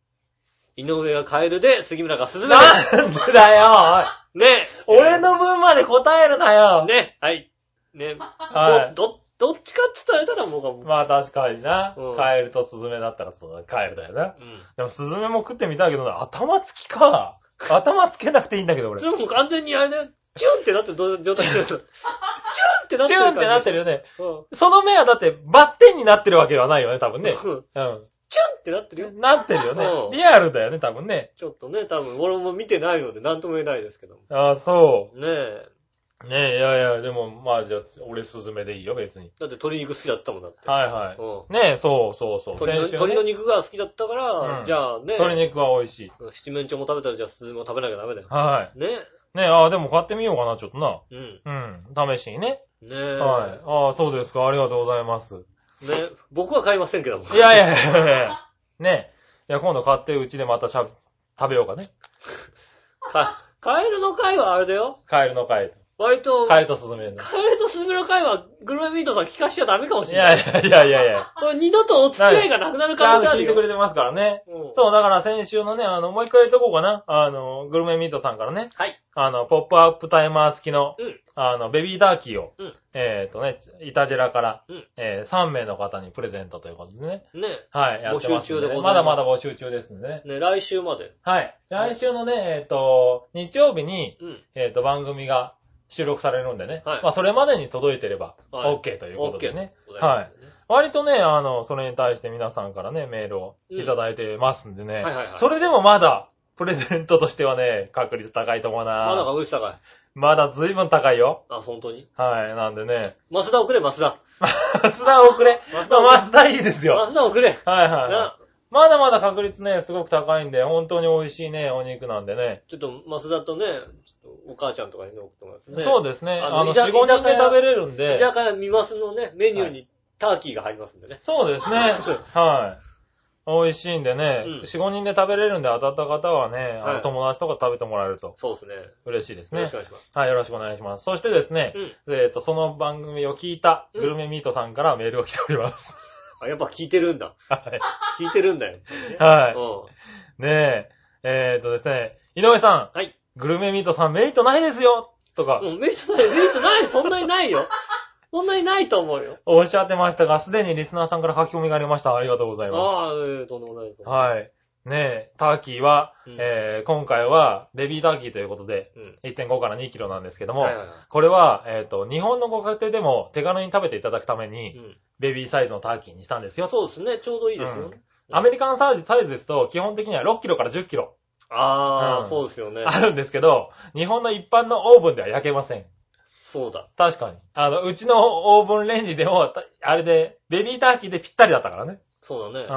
ー、井上がカエルで、杉村がスズメ。なんでだよ、ね。おい俺の分まで答えるなよ。ね。はい。ね。はいど、ど、どっちかって伝えたらもう、まあ確かになうん。カエルとスズメだったらそうだ、カエルだよな。うん。でもスズメも食ってみたいけどな、頭付きか。頭つけなくていいんだけど、俺。それもう完全にあれだよ。チュンってなってるど状態してる。チュンってなってる。チューンってなってるよね。うん。その目はだってバッテンになってるわけではないよね、多分ね。うんうチュンってなってるよ。ん。なってるようんね。リアルだよね、多分ね。ちょっとね、多分俺も見てないので何とも言えないですけども。ああ、そねえ。う。ねえ、いやいや、でも、まあじゃあ、俺スズメでいいよ、別に。だって鶏肉好きだったもんだって。はいはい。うん。ねえ、そうそうそう。鶏の。肉が好きだったから、うんじゃあね、鶏肉は美味しい。七面鳥も食べたらじゃあスズメも食べなきゃダメだよ。はね。い。ねえ、ああ、でも買ってみようかな、ちょっとな。うん。うん。試しにね。ねえ。はい。ああ、そうですか。ありがとうございます。ね、僕は買いませんけども。いやいやいやいやねいや、今度買ってうちでまたしゃ、食べようかね。か、カエルの会はあれだよ。カエルの会。割と、カエルとスズメの。カエルとスズメの会はグルメミートさん聞かしちゃダメかもしいれない。やいやいやいやいや。これ二度とお付き合いがなくなる可能性あるよ。聞いてくれてますからね。うんそう、だから先週のね、あの、もう一回言っとこうかな。あの、グルメミートさんからね、はい。あの、ポップアップタイマー付きの、うん。あの、ベビーターキーを、うんえっ、とね、イタジェラから、うんえー3名の方にプレゼントということでね。ねはい、やってます。募集中でございますまだまだ募集中ですんでね。ね来週まで。はい。来週のね、えっ、と、日曜日に、うん。えっ、と、番組が収録されるんでね。はいまあ、それまでに届いてれば、はい OK ということでね。オッケーでござい割とね、あの、それに対して皆さんからね、メールをいただいてますんでね。はいはいはいそれでもまだ、プレゼントとしてはね、確率高いと思うな。まだ確率高い。まだ随分高いよ。あ、本当に？はい。なんでね。マスダ送れ、マスダ。マスダ遅れ。マスダマスダいいですよ。マスダ送れ。はいはいはい。な、まだまだ確率ね、すごく高いんで、本当に美味しいね、お肉なんでね。ちょっとマスダとね、お母ちゃんとかにね、送ってもらってね。そうですね。あの、あの居酒4、5人で食べれるん居で。酒屋見ますのね、メニューにターキーが入りますんでね。そうですね。はい。美味しいんでね、うん4、5人で食べれるんで当たった方はね、友達とか食べてもらえるとそうですね。嬉しいですねよろしくお。願いします。はい、よろしくお願いします。そしてですね、うん。えっ、と、その番組を聞いたグルメミートさんからメールが来ております。あ、やっぱ聞いてるんだ。はい。聞いてるんだよ。はい。うねえ、えっ、とですね、井上さん、はい。グルメミートさんメリットないですよとかん。うん、メリットない、メリットない、そんなにないよ。そんなにないと思うよ。おっしゃってましたが、すでにリスナーさんから書き込みがありました。ありがとうございまああ、ええとんでもないです。す。はい。ねえ、ターキーは、うんえー今回はベビーターキーということで、うん。1.5から2キロなんですけども、はいはいはい。これは、えっ、と、日本のご家庭でも手軽に食べていただくために、うん。ベビーサイズのターキーにしたんですよ。そうですね、ちょうどいいですよ。うんアメリカンサイズサイズですと、基本的には6キロから10キロああ、うんそうですよね。あるんですけど、日本の一般のオーブンでは焼けません。そうだ。確かに。あの、うちのオーブンレンジでも、たあれで、ベビーターキーでぴったりだったからね。そうだね。う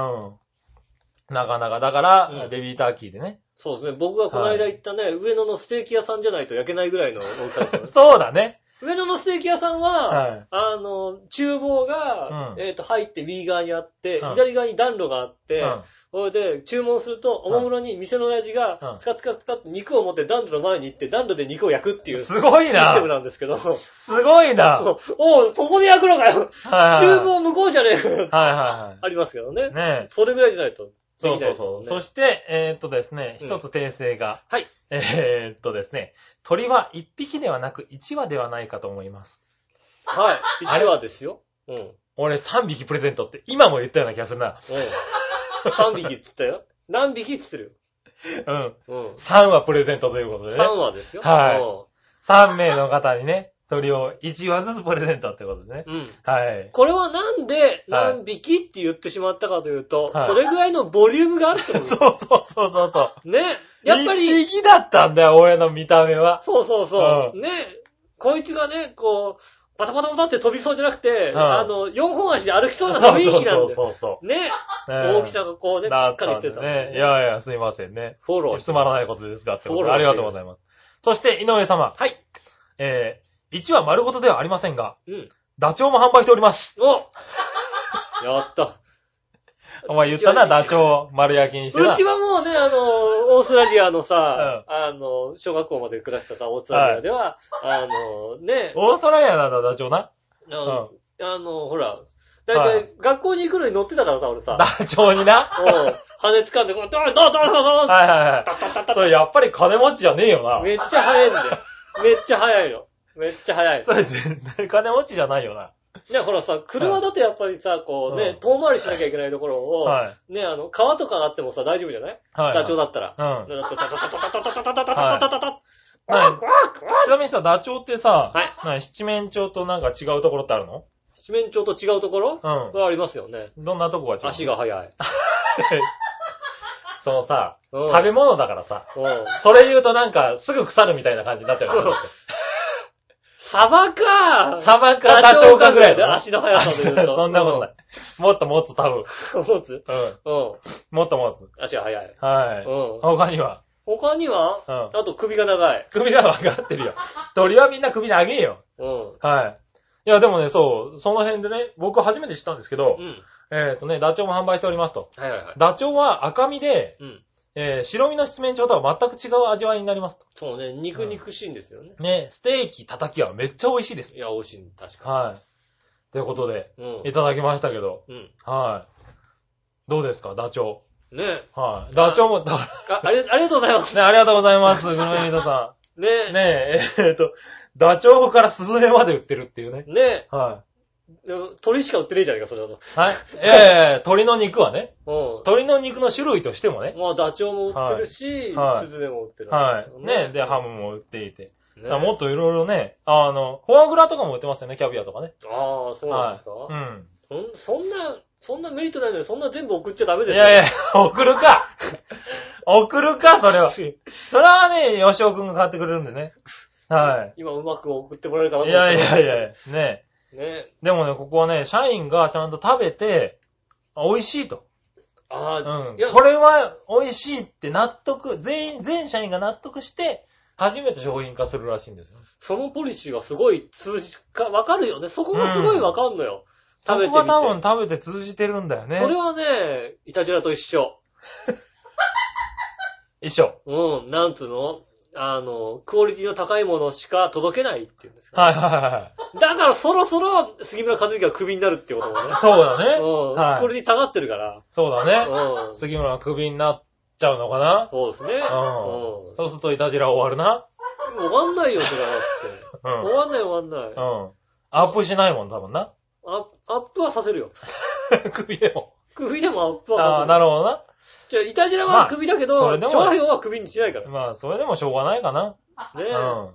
ん。なかなか、だから、うんベビーターキーでね。そうですね。僕がこの間行ったね、上野のステーキ屋さんじゃないと焼けないぐらいの大きさですよねそうだね。上野のステーキ屋さんは、はい。あの、厨房が、うんえっ、と、入って右側にあって、うん左側に暖炉があって、うん。それで、注文すると、おもむろに店の親父がうん、スカツカツカって肉を持って暖炉の前に行って、暖炉で肉を焼くっていうシすごいステムな。なんですけど、すごいな。はいおう、そこで焼くのかよはい。厨房向こうじゃねえよはいはありますけどねいはい。。ねえ。それぐらいじゃないとそうそうそう。そして、えーっとですね、うん一つ訂正が。はい。えーっとですね、鳥は1匹ではなく1羽ではないかと思います。はい。あれ1羽ですよ。うん。うん。俺3匹プレゼントって今も言ったような気がするな。3匹っつったよ。何匹っつってるうん。よ。うん。3羽プレゼントということでね。3羽ですよ。はいい。3名の方にね、鳥を1羽ずつプレゼントってことでね。うん。はい。これはなんではい何匹って言ってしまったかというと、はいそれぐらいのボリュームがあるってことそうそうそうそうそう。ね。やっぱり、1匹だったんだよ、俺の見た目は。そうそうそう。うね。こいつがね、こう、パタパタパタって飛びそうじゃなくて、んあの、4本足で歩きそうなそう雰囲そうそう気なんで。そうそう。ね。ね大きさがこうね、しだっかりしてたね。いやいや、すいませんね。フォローつまらないことですが、ってことフォローしてでありがとうございます。そして、井上様。はい。えー、1羽丸ごとではありませんが、うん。ダチョウも販売しております。おやった。お前言ったな、ダチョウ丸焼きにしてな。うちはもうね、あの、オーストラリアのさ、あの、小学校まで暮らしたさ、オーストラリアでは、あの、ね、オーストラリアなんだ、ダチョウな。あの、あのほら、だいたい学校に行くのに乗ってたからさ、俺さ。ダチョウにな。うん。羽掴んで、こう、ドンドンドンドンドンはいはいはい。それやっぱり金持ちじゃねえよな。めっちゃ速いんだよ。めっちゃ速いの。めっちゃ速い。それ絶対金持ちじゃないよな。ね、ほらさ、車だとやっぱりさ、こうね、うん遠回りしなきゃいけないところを、はい。ね、あの、川とかあってもさ、大丈夫じゃない？はい。ダチョウだったら。うん。ねダチョウタタタタタタタタタタタタタちなみにさ、ダチョウってさ、はい何七面鳥となんか違うところってあるの七面鳥と違うところうはありますよね。ん。どんなとこが違うの足が速い。そのさ、うん食べ物だからさ、うん。それ言うとなんかすぐ腐るみたいな感じになっちゃうから。サバかサバかダチョウかぐらいでだ。足の速さで言うと。そんなことない。もっと持つ、多分。うん。持つ？うん。うん。もっと持つ。足が速い。はい。うん。他には？他には？うん。あと首が長い。首が分かってるよ。鳥はみんな首長えよ。うん。はい。いや、でもね、そう、その辺でね、僕初めて知ったんですけどう、ん。えっ、とね、ダチョウも販売しておりますと。はいはいはい。ダチョウは赤身で、うん。えー白身の七面鳥とは全く違う味わいになりますと。そうね、肉肉しいんですよね。ね、ステーキ叩きはめっちゃ美味しいですい。や、美味しい、確かはい。ということで、に。いただきましたけど、うん。うん。はい。どうですか、ダチョウ？ねはい。ダチョウも、だあ、ありありがとうございます。ね、ありがとうございます、グルメミートさねん。ねえ、えーっと、ダチョウからスズメまで売ってるっていうね。ねはでも鳥しか売ってねえじゃねえか、それだと。い。はい。いやいやいや鳥の肉はね、うん。鳥の肉の種類としてもね。まあ、ダチョウも売ってるし、はいはいスズメも売ってる。はい。ねで、ハムも売っていて。ねだからもっといろいろね、あの、フォアグラとかも売ってますよね、キャビアとかね。ああ、そうなんですか、はい。うん。そんそんな、そんなメリットないのに、そんな全部送っちゃダメですよ。いやいや、送るか送るか、それは。それはね、吉尾くんが買ってくれるんでね。は今うまく送ってもらえるかなとい。い思って。やいやいや、ね。ねでもね、ここはね、社員がちゃんと食べて、あ美味しいと。ああ、うんいや。これは美味しいって納得、全員、全社員が納得して、初めて商品化するらしいんですよ。そのポリシーがすごい通じか、わかるよね。そこがすごいわかんのよ。そ食べてみて。こが多分食べて通じてるんだよね。それはね、イタジラと一緒。一緒。うん、なんつうの？あの、クオリティの高いものしか届けないっていうんですか。はいはいはい。だからそろそろ杉村和之がクビになるってこともね。そうだね。うん、はいクオリティ下がってるから。そうだね。うん。杉村はクビになっちゃうのかなそうですね。うん。そうするとイタジラ終わるな。終わんないよ、それはだって。終うん。わんない終わんない。うん。アップしないもん、多分な。アアップはさせるよ。クビでも。クビでもアップはああ、させる。なるほどな。じゃあ、イタジラまあはクビだけど、それでも調和表はクビにしないから。ねまあ、それでもしょうがないかな。え。うん。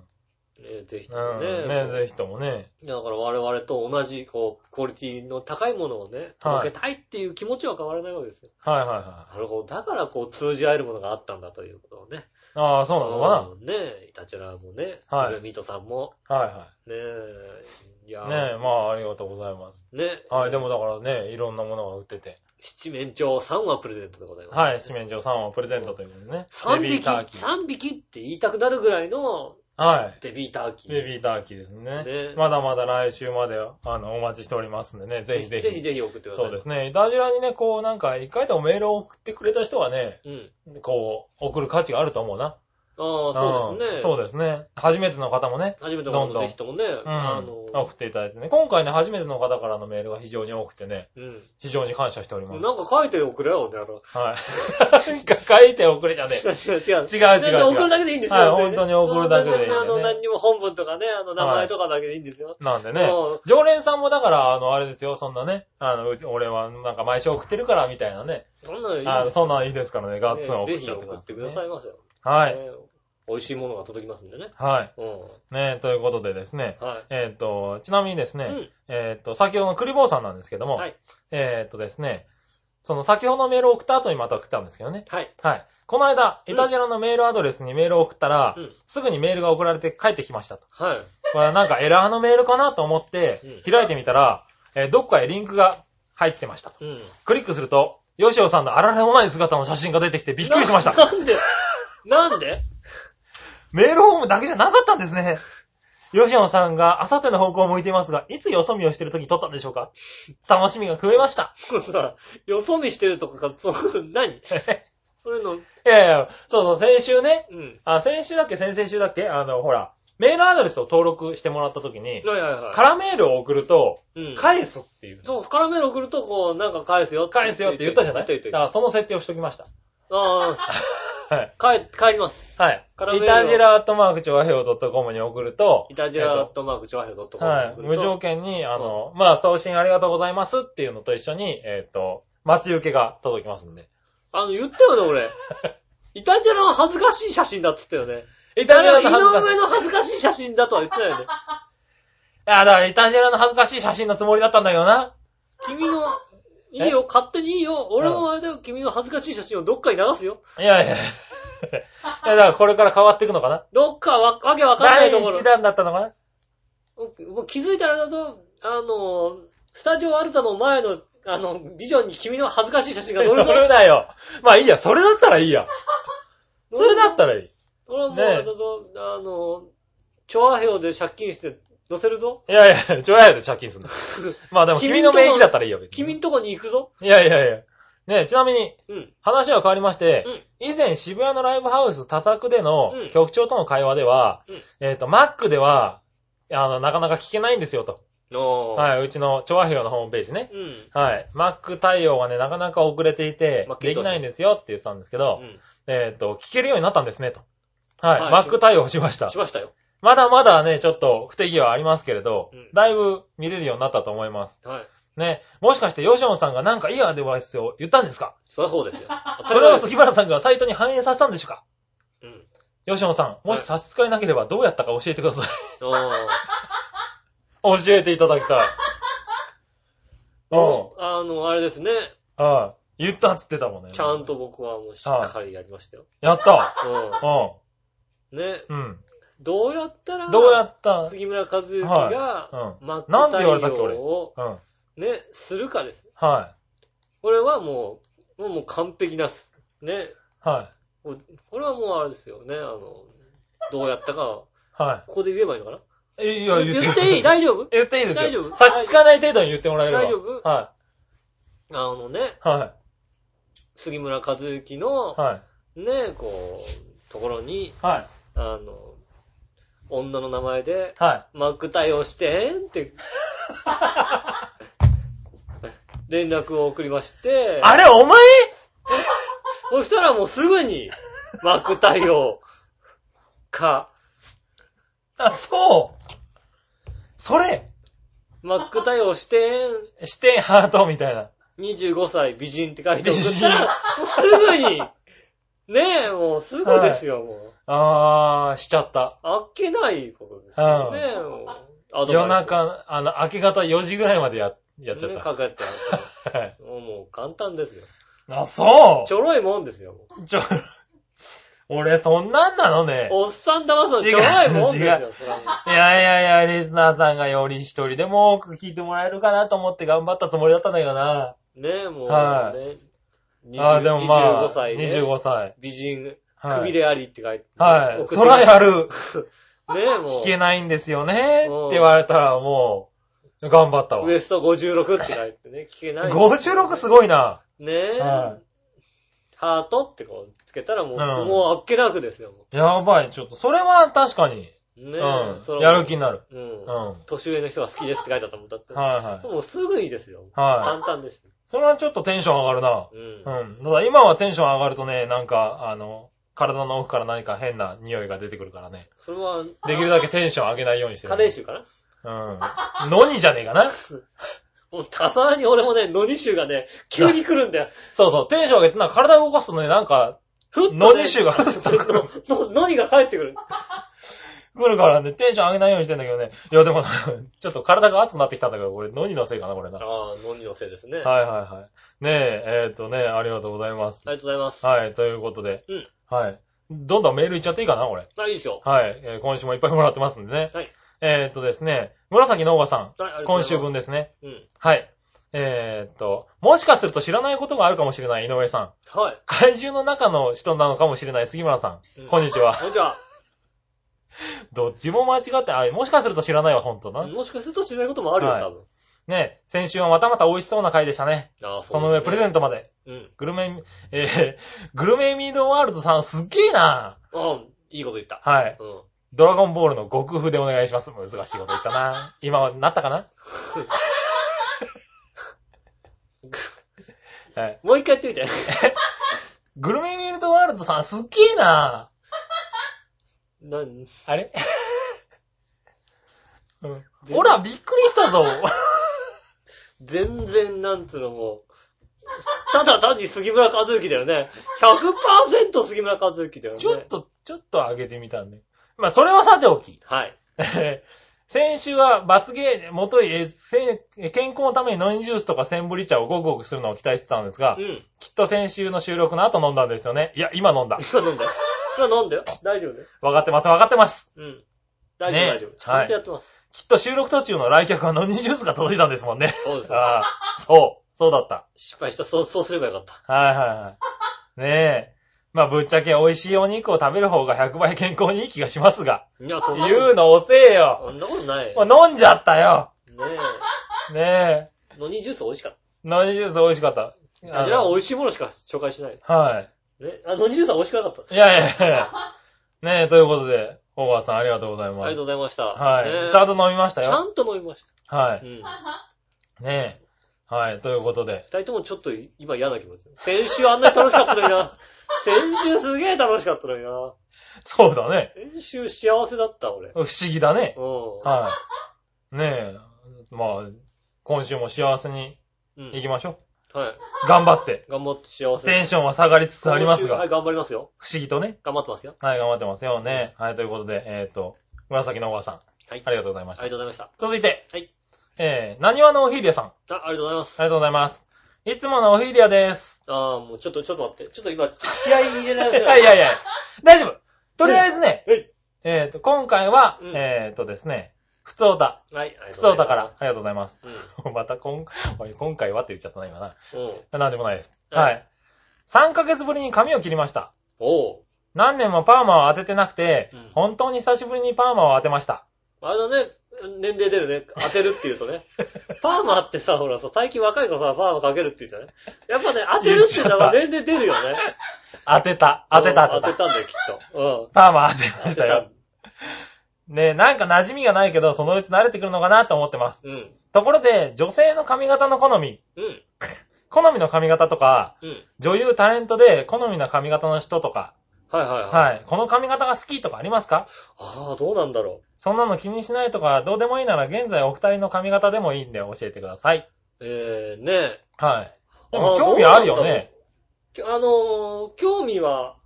ねえぜひとうん。もね。ねぜひともね。だから我々と同じ、こう、クオリティの高いものをね、届けたいっていう気持ちは変わらないわけですよ。はいはいはなるほど。だから、こう、通じ合えるものがあったんだということをね。い。ああ、そうなのかうんねえ、イタチラもね、はいミートさんも、な。はいはねえ、いやい。ねえ、まあ、ありがとうございます。ねはい、でもだからね、いろんなものが売ってて。七面鳥3話プレゼントでございます。はい、七面鳥3をプレゼントということでね。3ベビー匹、ターキー。3匹って言いたくなるぐらいのはい。ベビーターキー。ベビーターキーですね。ねまだまだ来週まで、あの、お待ちしておりますんでね、ぜひぜひ。ぜひぜひ送ってください。そうですね。イタジラにね、こう、なんか、一回でもメールを送ってくれた人はね、うん。こう、送る価値があると思うな。ああ、そうですね。んそうですね。初めての方もね、初めての方ぜひともね、うん、あの、送っていただいてね。今回ね、初めての方からのメールが非常に多くてね、うん。非常に感謝しております。なんか書いておくれよ、ね、あの。はい。なんか書いておくれじゃねえ。違う違う。違う違う送るだけでいいんですよ。はいね本当に送るだけでいいねあの、何にも本文とかね、あの、名前とかだけでいいんですよ。なんでねうん。常連さんもだから、あの、あれですよ、そんなね、あの、俺はなんか毎週送ってるから、みたいなね。そんなのいいそんなのいいですからね、ガッツン送ぜっちゃってください、ひ送ってくださいま。はい。ね美味しいものが届きますんでね。はい。うん。ねということでですね。はい。えっ、と、ちなみにですね、うんえっ、と、先ほどのクリボーさんなんですけども、はい。えっ、とですね、その先ほどのメールを送った後にまた送ったんですけどね。はい。はい。この間、うんイタジラのメールアドレスにメールを送ったら、うんすぐにメールが送られて帰ってきましたと。はい。これはなんかエラーのメールかなと思ってうん、開いてみたら、えーどっかへリンクが入ってましたと。うん。クリックすると、ヨシオさんのあられもない姿の写真が出てきてびっくりしました。ななんで？なんで？メールフォームだけじゃなかったんですね。ヨシオさんがあさっての方向を向いていますが、いつよそ見をしてる時に撮ったんでしょうか？楽しみが増えました。これさ、よそ見してるとか何 そういうの、いやいや、そうそう、先週ね、うん。あ、先週だっけ？先々週だっけ？あの、ほら、メールアドレスを登録してもらった時に、はいはいはい。空メールを送ると、うん。返すっていう。そう、カラメール送ると、こう、なんか返すよ。返すよって言ったじゃない？言った言っただからその設定をしときました。あ はい。あ、帰、帰ります。はい。カラメールをイタジラアットマークチョアヘオ .com に送ると、イタジラアットマークチョアヘドットコムはい。無条件に、あの、まあ、送信ありがとうございますっていうのと一緒に、えっ、と、待ち受けが届きますんで。あの、言ったよね、俺。イタジラの恥ずかしい写真だって言ったよね。イタジラ井の恥ずかしい。上の恥ずかしい写真だとは言ってないよね。いや、だからイタジラの恥ずかしい写真のつもりだったんだけどな。君の、いいよ、勝手にいいよ。俺もあれだよ、君の恥ずかしい写真をどっかに流すよ。いやいや。いや、だからこれから変わっていくのかな？どっかわ、わけわかんな第いところ一。弾だったのかな？もう気づいたらだと、あの、スタジオアルタの前の、あの、ビジョンに君の恥ずかしい写真が載乗るぞ。るなよ。まあいいや、それだったらいいや。それだったらいい。俺はもう、ねえあれだと、あの、チョアヘオで借金して乗せるぞ？いやいや、ちょやで借金すんだ。まあでも君の名義だったらいいよ、別に。君んとこに行くぞ。いやいやいや。ねちなみに、うん。話は変わりまして、うん以前渋谷のライブハウス多作でのうん局長との会話では、うんえっ、と、Mac では、あの、なかなか聞けないんですよと。おー。はい、うちの調和表のホームページね。うん。はい。Mac 対応がね、なかなか遅れていてできないんですよって言ってたんですけど、うん。えっ、と、聞けるようになったんですね、と。はい。はい Mac 対応しましたし。ましたよ。まだまだね、ちょっと不手際ありますけれど、うんだいぶ見れるようになったと思います。はい。ね。もしかしてヨシオンさんがなんかいいアドバイスを言ったんですか？そりゃそうですよ。それを杉村さんがサイトに反映させたんでしょ？うかうん。ヨシオンさん、もし差し支えなければどうやったか教えてください。おー。教えていただきたい。うん。あの、あれですね。はい。言ったっつってたもんね。ちゃんと僕はもうしっかりやりましたよ。やった。うん。ね。うん。うん。どうやったら、どうやった？杉村和之が、うん。マックなんて言われたっ対応を、うん。ね、するかです。はこれはもう、もうもう完璧なす、ね。い。はもうこれはもうあれですよね。あの、どうやったか、い。はここで言えばいいのかな？いえ、いや、言って言っていい？大丈夫？言っていいですよ。大丈夫？差し支えない程度に言ってもらえれば。大丈夫？はあのね、い。は杉村和之のい。、はい。ね、こう、ところに、はい。あの、女の名前で、はい。マック対応してんって、連絡を送りまして、あれ、お前？そしたらもうすぐに、マック対応か、あ、そう。それ、マック対応してん、視点ハートみたいな。25歳美人って書いて送ったら、もうすぐに、ねえ、もうすぐですよ、もう。あー、しちゃった。あっけないことですよね、もう。アドバイス夜中、あの、明け方4時ぐらいまでや、やっちゃね、っかかってあた。はい。ったもう簡単ですよ。あ、そちょろいもんですよ、ちょ、俺、そんなんなのね。おっさん騙すのちょろいもんですよ、いやいやいや、リスナーさんがより一人でも多く聞いてもらえるかなと思って頑張ったつもりだったんだけどな。ねえ、もう、はいね。あー、でもまあ、25歳ね。25歳。美人、はいくびれありって書いて。はい。そらやる。ねえ、もう。聞けないんですよね。うんって言われたらもう、頑張ったわウ。エスト56って書いてね、聞けない。56すごいな。ねえ。はハートってこうつけたらもう、うんもうあっけなくですよ。もやばい、ちょっと、それは確かに、うねえ。うんやはる気になる。うん。うん。年上の人が好きですって書いてあったもんだって。はいはい。もうすぐいいですよ。はい簡単ですよ。それはちょっとテンション上がるな。うん。うん。ただ今はテンション上がるとね、なんか、あの、体の奥から何か変な匂いが出てくるからね。それは、できるだけテンション上げないようにしてる。カレー臭かなうん。のにじゃねえかな？もうたまに俺もね、ノニ臭がね、急に来るんだよ。そうそう、テンション上げて、なんか体を動かすとね、なんか、ふっと、ね。ノニ臭がふっと来る。のノニが帰ってくる。来るからね、テンション上げないようにしてんだけどね。いや、でもな、ちょっと体が熱くなってきたんだけど、これ、ノニのせいかな、これな。あはあ、ノニのせいですね。いはいはい。ねえ、えっ、とね、ありがとうございます。ありがとうございます。はい、ということで。うんはい。どんどんメールいっちゃっていいかな、これ。あ、いいですよ。はい、えー今週もいっぱいもらってますんでね。はい。えっ、とですね、紫のおばさん。はい、今週分ですね。うん。はい。えーっと、もしかすると知らないことがあるかもしれない井上さん。はい。怪獣の中の人なのかもしれない杉村さん。うんこんにちは。こんにちは。どっちも間違って、あ、もしかすると知らないわ、ほんとな。もしかすると知らないこともあるよ、はい多分。ね先週はまたまた美味しそうな回でしたね。ああ、その上、プレゼント。トまで。うん。グルメ、えー、グルメミードワールドさんすっげーな。ああ、いいこと言った。はい。うん。ドラゴンボールの極風でお願いします。難しいこと言ったな。今はなったかな？はい。もう一回やってみて。グルメミードワールドさんすっげーな。な、あれ？うん。ほら、びっくりしたぞ。全然、なんつうのもう、ただ単に杉村和之だよね。100%杉村和之だよね。ちょっと、ちょっと上げてみたんで。まあ、それはさておき。はい。先週は罰ゲー、もとい、健康のためにノンジュースとかセンブリ茶をごくごくするのを期待してたんですがう、ん。きっと先週の収録の後飲んだんですよね。いや、今飲んだ。今飲んだよ。今飲んだよ。大丈夫だよ。わかってます、わかってます。うん。大丈夫、ね大丈夫。ちゃんとやってます。きっと収録途中の来客はノンジュースが届いたんですもんね。そうですよ。ああ、そう、そうだった。失敗した。そう、そうすればよかった。はいはいはい。ねえ。まあ、ぶっちゃけ美味しいお肉を食べる方が100倍健康にいい気がしますが。いや、そんな言うの遅えそよ。んなことない。もう飲んじゃったよ。ねねえ。ノニジュース美味しかっえ。ノニジュース美味しかった。た。こちらは美味しいものしか紹介しない。はね。あ、ノニジュースは美味しくなかった。い。いやいやいや。ねえ、ということで、大川さんありがとうございありがます。とうございました。はい。ねちゃんと飲みましたよ。ちゃんと飲みましはた。うい。ん。ねえ。はい。ということで。二人ともちょっと今嫌な気持ち。先週あんなに楽しかったのにな。先週すげえ楽しかったのにな。そうだね。先週幸せだった、俺。不思議だね。うん。はい。ねえ。まあ、今週も幸せにうん行きましょはい。う。頑張って。頑張って幸せテンションは下がりつつありますがはい、、頑張りますよ。不思議とね。頑張ってますよ。はい、頑張ってますよね。はい、ということで、えっ、と、紫のおばさん。はいありがとうございました。ありがとうございました。続いて、はい。えー、何話のおひりやさん。ああ、ありがとうございます。りがとうございます。いつものおひりやです。ああ、もうちょっと、ちょっと待って。ちょっと今、気合い入れない いやいやいや、大丈夫。とりあえずね、はい。えっ、と、今回は、うんえっ、とですね、ふつおた。はい。ふつおたから、ありがとうございます。う また今、今回はって言っちゃったな、今な。ん。うん。なんでもないです。はいはい。3ヶ月ぶりに髪を切りました。おう。何年もパーマを当ててなくて、うん本当に久しぶりにパーマを当てました。あれだね、年齢出るね。当てるって言うとね。パーマってさ、ほらさ、最近若い子さ、パーマかけるって言うじゃない？やっぱね、当てるって言ったら年齢出るよね。当てた。当てた、うん当てた。当てたんだよ、きっと。パーマ当てうん。ましたよ。ねなんか馴染みがないけど、そのうち慣れてくるのかなと思ってます。うん。ところで、女性の髪型の好み、うん。好みの髪型とか、うん。女優、タレントで好みの髪型の人とか、はいはいはい。はい。この髪型が好きとかありますか？ああ、どうなんだろそんなの気にしないとか、どうでもいいなら現在お二人の髪型でもいいんで教えてください。う。えー、ねはい。でも興味あるよね。きあのー、興味は、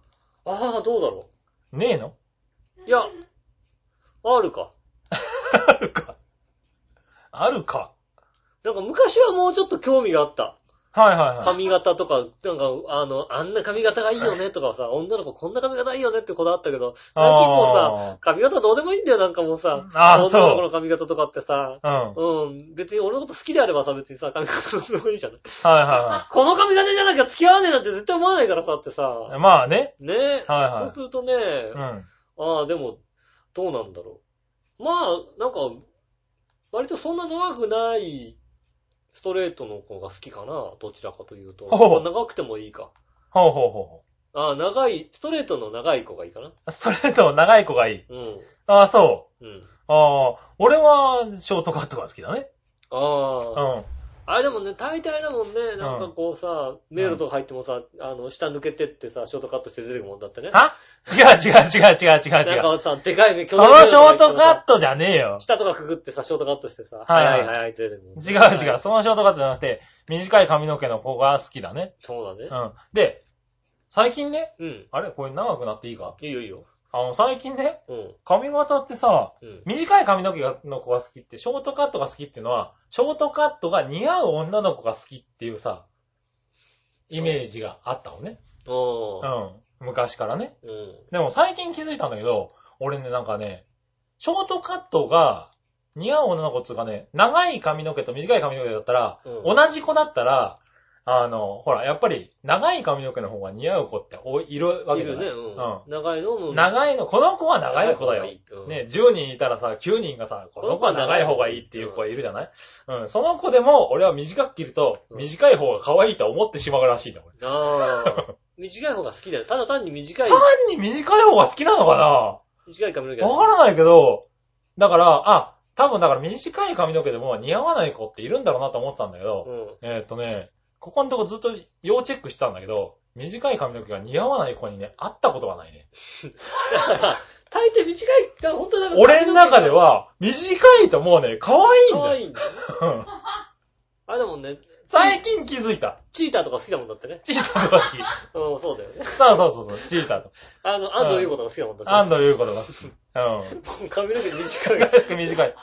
ああ、どうだろねえの？う。いや、あるか。あるか。あるか。なんか昔はもうちょっと興味があった。はいはいはい。髪型とか、なんか、あの、あんな髪型がいいよねとかさ、女の子こんな髪型いいよねってこだわったけど、最近もうさ、髪型どうでもいいんだよ、なんかもうさ、女の子のそ髪型とかってさ、う。うん。うん、別に俺のこと好きであればさ、別にさ、髪型どうでもいいじゃない。はいは この髪型じゃなきゃ付き合わねえなんて絶対思わないからさっていさはい。、まあね。ねえ、はいはいそうするとね、うん。ああ、でも、どうなんだろう。まあ、なんか、割とそんな長くないストレートの子が好きかな、どちらかというと。ほう長くてもいいか。ほうほうほああ、長い、ストレートの長い子がいいかな。う。ストレート長い子がいい。うん。ああ、そう。うん。ああ、俺はショートカットが好きだね。ああ。うん。あれでもね、大体だもんね、なんかこうさ、迷路とか入ってもさ、あの、下抜けてってさ、ショートカットして出てくるもんだってね。は？違う違う違う違う違うなん違う。かさ、でかい目、そのショートカットじゃねえよ。下とかくぐってさ、ショートカットしてさ、はい早い早いって出てくる。違う違う。そのショートカットじゃなくて、短い髪の毛の子が好きだね。そうだねう。ん。で、最近ね、うん。あれ？これ長くなっていいか？いいよいいよ。あの、最近ね、うん。髪型ってさ、うん。短い髪の毛がの子が好きって、ショートカットが好きっていうのは、ショートカットが似合う女の子が好きっていうさ、イメージがあったのね。おー。うん。昔からね。うん。でも最近気づいたんだけど、俺ね、なんかね、ショートカットが似合う女の子っつうかね、長い髪の毛と短い髪の毛だったら、うん同じ子だったら、あの、ほら、やっぱり長い髪の毛の方が似合う子っておいいるわけいるね、じゃないうん。長いのも。長いの、この子は長い子だよ。い。うんね、10人いたらさ、9人がさ、この子は長い方がいいっていう子がいるじゃない？うん。その子でも、俺は短く切ると、うん短い方が可愛いと思ってしまうらしいんだ、これ。ああ。短い方が好きだよ。ただ単に短い、単に短い方が好きなのかな？短い髪の毛わからないけど、だから、あ、多分だから短い髪の毛でも似合わない子っているんだろうなと思ってたんだけど、うん。えーっとね、ここのとこずっと要チェックしてたんだけど、短い髪の毛が似合わない子にね、会ったことがないね。大抵短い、だから本当だから俺の中で、は、短いともうね、可愛いんだよ。可愛いんだよ。う んあれだもんね、最近気づいた。チーターとか好きだもんだってね。チーターとか好き。うん、そうだよね。そうそうそうそう、チーターと。あの、安藤優子とか好きだもんだって。安藤優子とか好き。うん。髪の毛短い。確かに短い。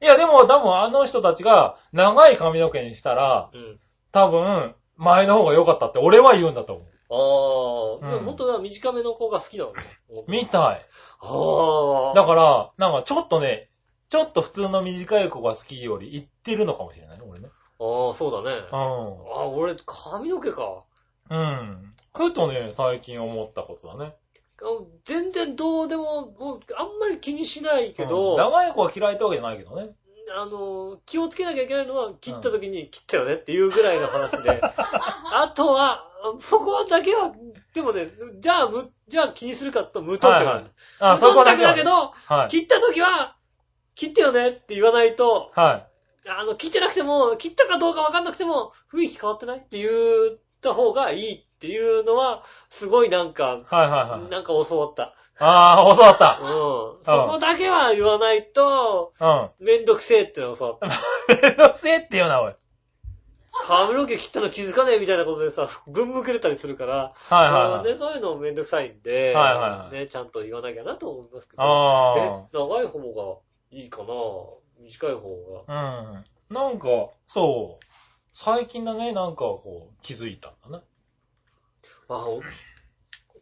いや、でも多分あの人たちが長い髪の毛にしたら、うん。多分、前の方が良かったって俺は言うんだと思う。ああ、うんでも本当だ、短めの子が好きなのね。みたい。ああ。だから、なんかちょっとね、ちょっと普通の短い子が好きより言ってるのかもしれないね、俺ね。ああ、そうだね。うああ、俺、髪の毛か。ん。うん。ふとね、最近思ったことだね。あ全然どうでも、もうあんまり気にしないけうど、ん長い子は嫌いってわけじゃないけどね。あの、気をつけなきゃいけないのは、切った時に切ったよねっていうぐらいの話で、あとは、そこだけは、でもね、じゃあ、む、じゃあ気にするかと無頓着なんだ。あ、無頓そこだけはね。着だけど、はい。切った時は、切ったよねって言わないと、はい。あの、切ってなくても、切ったかどうかわかんなくても、雰囲気変わってないって言った方がいいっていうのは、すごいなんか、はいはいはい。なんか教わった。ああ、教わった。うん。そこだけは言わないと、うん。めんどくせえってのをさ、めんどくせえって言うな、おい。髪の毛切ったの気づかねえみたいなことでさ、ぶんむくれたりするから、はいはいはい。ね、そういうのめんどくさいんで、はいはいはいね、ちゃんと言わなきゃなと思いますけど、あえ、長い方がいいかな短い方が。あ。うん。なんか、そう。最近だね、なんかこう、気づいたんだね。あ、お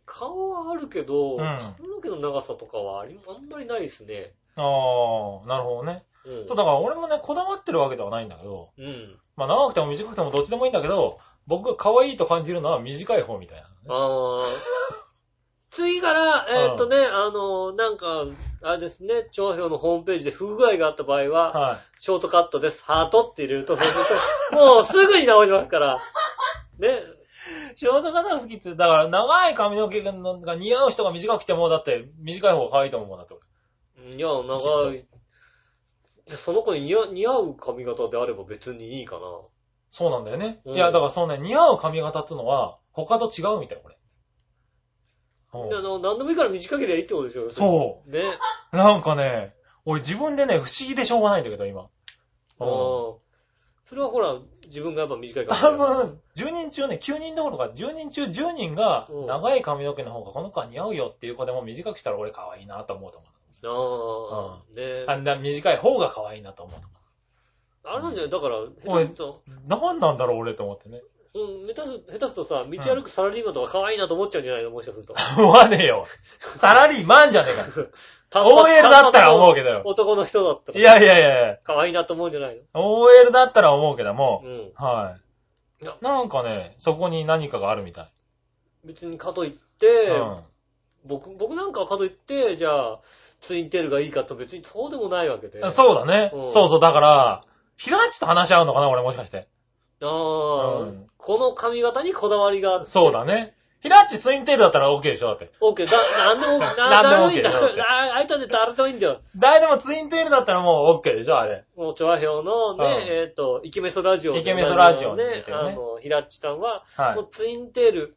顔はあるけど、うん髪の毛の長さとかはあんまりないですね。ああ、なるほどね。うん。そう、だから俺もね、こだわってるわけではないんだけど、うん。まあ長くても短くてもどっちでもいいんだけど、僕が可愛いと感じるのは短い方みたいな、ね。ああ。次から、えーっとね、あの、なんか、あれですね、調表のホームページで不具合があった場合は、はい。ショートカットです。ハートって入れると、もうすぐに治りますから。ね。ショートカットが好きって、だから長い髪の毛が似合う人が短くても、だって短い方が可愛いと思うんだって俺。いや、長い。その子に似合う髪型であれば別にいいかな。そうなんだよね。うんいや、だからそのね、似合う髪型ってのは、他と違うみたい、これ。うんあの、何でもいいから短ければいいってことでしょ。そうね。う。なんかね、俺自分でね、不思議でしょうがないんだけど、今。ああ。それはほら、自分がやっぱ短いから。多分、10人中ね、9人どころか、10人中10人がうん、長い髪の毛の方がこの子は似合うよっていう子でも短くしたら俺可愛いなと思うと思う。ああ、ねあんな短い方が可愛いなと思うと思あれなんじゃない？だから、お下い手すると、う。なんなんだろう、俺と思ってね。うん、下手す下手するとさ、道歩くサラリーマンとか可愛いなと思っちゃうんじゃないの？もしかすると。思わねえよ。サラリーマンじゃねえか。OL だったら思うけどよ。男の人だったら。いやいやいやいや可愛いなと思うんじゃないの？OL だったら思うけどもう、ん。はいいや。なんかね、そこに何かがあるみたい。別にかといって、うん。僕、僕なんかはかといって、じゃあ、ツインテールがいいかと別にそうでもないわけで。そうだねう。んそうそう、だから、ひらっちと話し合うのかな、俺もしかして。ああ、うんこの髪型にこだわりがあって。そうだね。ひらっちツインテールだったら OK でしょ、だって。オッケー。だ、なんでも、ななんでも。OK だよああいたで誰でもいいんだよ。誰でもツインテールだったらもう OK でしょ、あれ。もう、チョアヘオのね、うんえっ、と、イケメソラジオ、イケメソラジオねねあの、ひらっちさんは、はい。もうツインテール、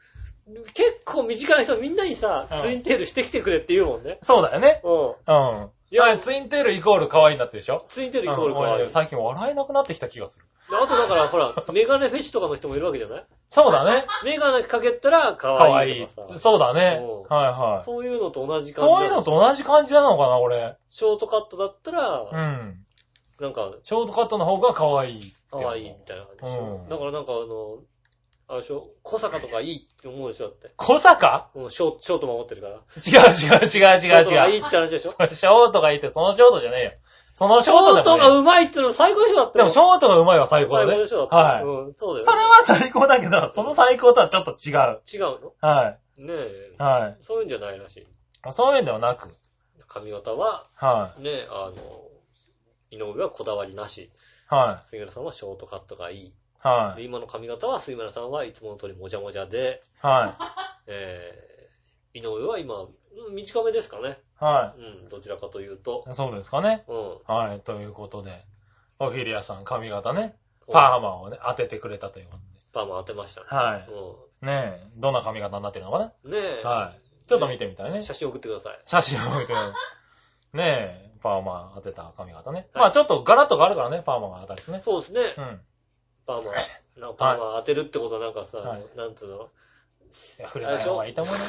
結構短い人みんなにさ、うんツインテールしてきてくれって言うもんね。そうだよね。うん。うん。いやツインテールイコール可愛いんだってでしょ？ツインテールイコール可愛い。うん俺最近笑えなくなってきた気がする。あとだから、ほら、メガネフェチとかの人もいるわけじゃない？そうだね。メガネかけたら可可愛い愛いとかさ。。そうだねう。んはいはい。そういうのと同じ感じ。そういうのと同じ感じなのかな、俺。ショートカットだったら、うん。なんか、ショートカットの方が可愛い。可愛いみたいな感じでしょ。うんだからなんかあの、あ小坂とかいいって思うでしょだって。小坂？うん、ショート、ショート守ってるから。違う違う違う違うショートがいい違う。って話でしょ？ショートがいいって、そのショートじゃねえよ。そのシショートでもョートがね。うまいっての最高でしょだって。でもショートが上手いは最高だね最高でしょ。はい。うん、そうだよ。それは最高だけど、その最高とはちょっと違う。違うの？はねえい。。はい。そういうんじゃないらしい。そういうんではなく。髪型は、はい。ね、あの、井上はこだわりなし。は杉村さんはショートカットがいい。い。はでい。今の髪型は杉村さんはいつもの通りもじゃもじゃで、は えー、井上は今、うん短めですかね。い。はうん、どちらかというと。い。そうですかね。うん。はい。ということで、オフィリアさん髪型ね、パーマをね、当ててくれたということパーマ当てましたね。はいうん。で。ねえ、どんな髪型になってるのかなねえ。はい。ちょっと見てみたいね。写真送ってください。写真を見て。ねえ、パーマ当てた髪型ね。はいまあちょっとガラッと変わるからね、パーマが当たるとね。そうですねう。ん。パーマ。なんかパーマ当てるってことはなんかさ、はいなんつうの？いや、触れない方がいいと思うね。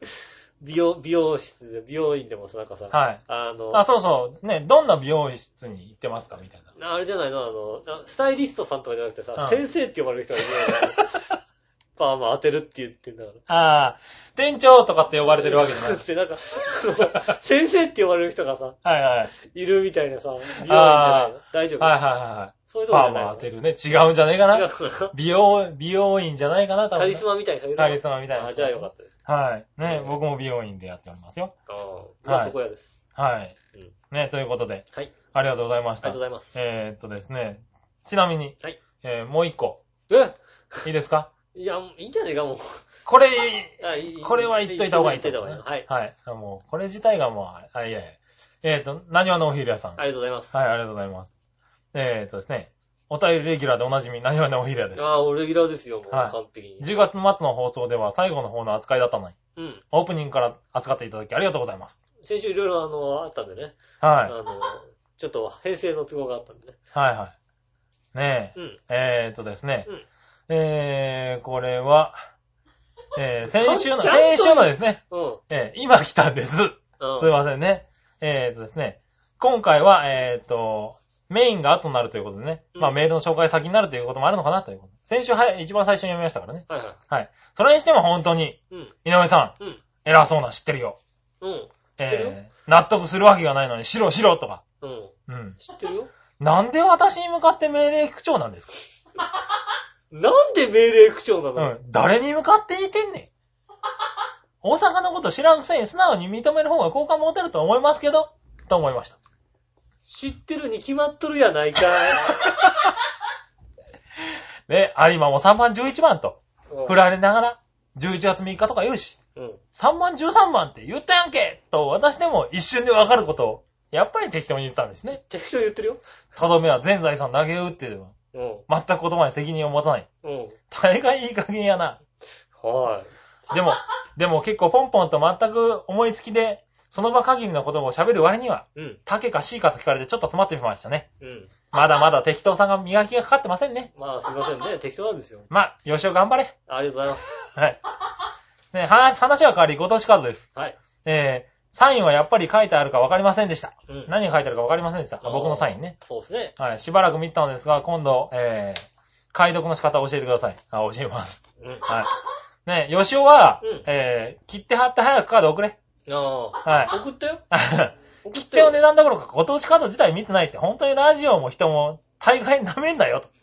美容、美容室で、美容院でもさ、なんかさ、はい。あの、あ、そうそう。ね、どんな美容室に行ってますかみたいな。あれじゃないの？あの、あスタイリストさんとかじゃなくてさ、うん先生って呼ばれる人がいるよね パーマ当てるって言ってんだから。ああ、店長とかって呼ばれてるわけじゃない。で、なんか、先生って呼ばれる人がさ、はいはい。いるみたいなさ、美容院じゃないの？大丈夫？はいはいはいはい。そういうとこじゃないのパーマ当てるね。違うんじゃねえかな？違うか美容、美容院じゃないかな、多分。なカリスマみたいにされるカリスマみたいなあ、じゃあよかったです。はい。ね、うん僕も美容院でやっておりますよ。ああ、まはいあ、床屋です。はい。うんね、ということで、はい。ありがとうございましたありがとう。ございます。えーっとですね、ちなみに、はいえーもう一個、え？いいですか？いや、いいんじゃねえか、もう。これ、あいいこれは言っといた方がいい言っといた方がいい。はい。はい。もう、これ自体がもう、あ、いやいや。えーっと、何話のお昼屋さん。ありがとうございます。はい、ありがとうございます。えーっとですね、お便りレギュラーでおなじみ、何話のお昼屋です。ああ、俺レギュラーですよ、もう。はい完璧に。10月末の放送では最後の方の扱いだったのに、うん。オープニングから扱っていただきありがとうございます。先週いろいろあの、あったんでね。はい。あの、ちょっと編成の都合があったんでね。はいはい。ねえ。うん。えーっとですね。うんえー、これは、えー、先週の、ちゃんと先週のですね、うん。えー、今来たんです。うん。すいませんね。えーっとですね、今回は、えーっと、メインが後になるということでね、うんまあメールの紹介先になるということもあるのかなということ。先週は一番最初に読みましたからね。はいははい。それにしても本当に、い。うん。井上さん、うん。偉そうな知ってるよ。うん。ってるよえー、納得するわけがないのに、しろしろとか。うん。うん。知ってるよ。なんで私に向かって命令口調なんですか？なんで命令口調なの、うん。誰に向かって言ってんねん。大阪のこと知らんくせに素直に認める方が好感持てると思いますけど、と思いました。知ってるに決まっとるやないかで、有馬も3番11番と、い。振られながら、11月3日とか言うし、うん。3番13番って言ったやんけと、私でも一瞬でわかることを、やっぱり適当に言ったんですね。適当に言ってるよ。とどめは全財産投げ打ってる。うん。全く言葉に責任を持たない。うん。大概いい加減やな。はい。でも、でも結構ポンポンと全く思いつきで、その場限りの言葉を喋る割には、うん。竹か C かと聞かれてちょっと詰まってみましたね。うん。まだまだ適当さが磨きがかかってませんね。まあ、すいませんね。適当なんですよ。まあ、吉尾頑張れ。ありがとうございます。はい。ね、話、話は変わり、ご当地カードです。はい。えー、サインはやっぱり書いてあるか分かりませんでした。うん。何が書いてあるか分かりませんでした？僕のサインね。そうですね。はい。しばらく見てたのですが、今度、えー、解読の仕方を教えてください。あ、教えます。うん。はい。ね、吉尾は、うんえー、切って貼って早くカード送れ。ああ。はい。送ったよ。送切っよ。ったての値段どころかご当地カード自体見てないって、本当にラジオも人も大概舐めんだよと。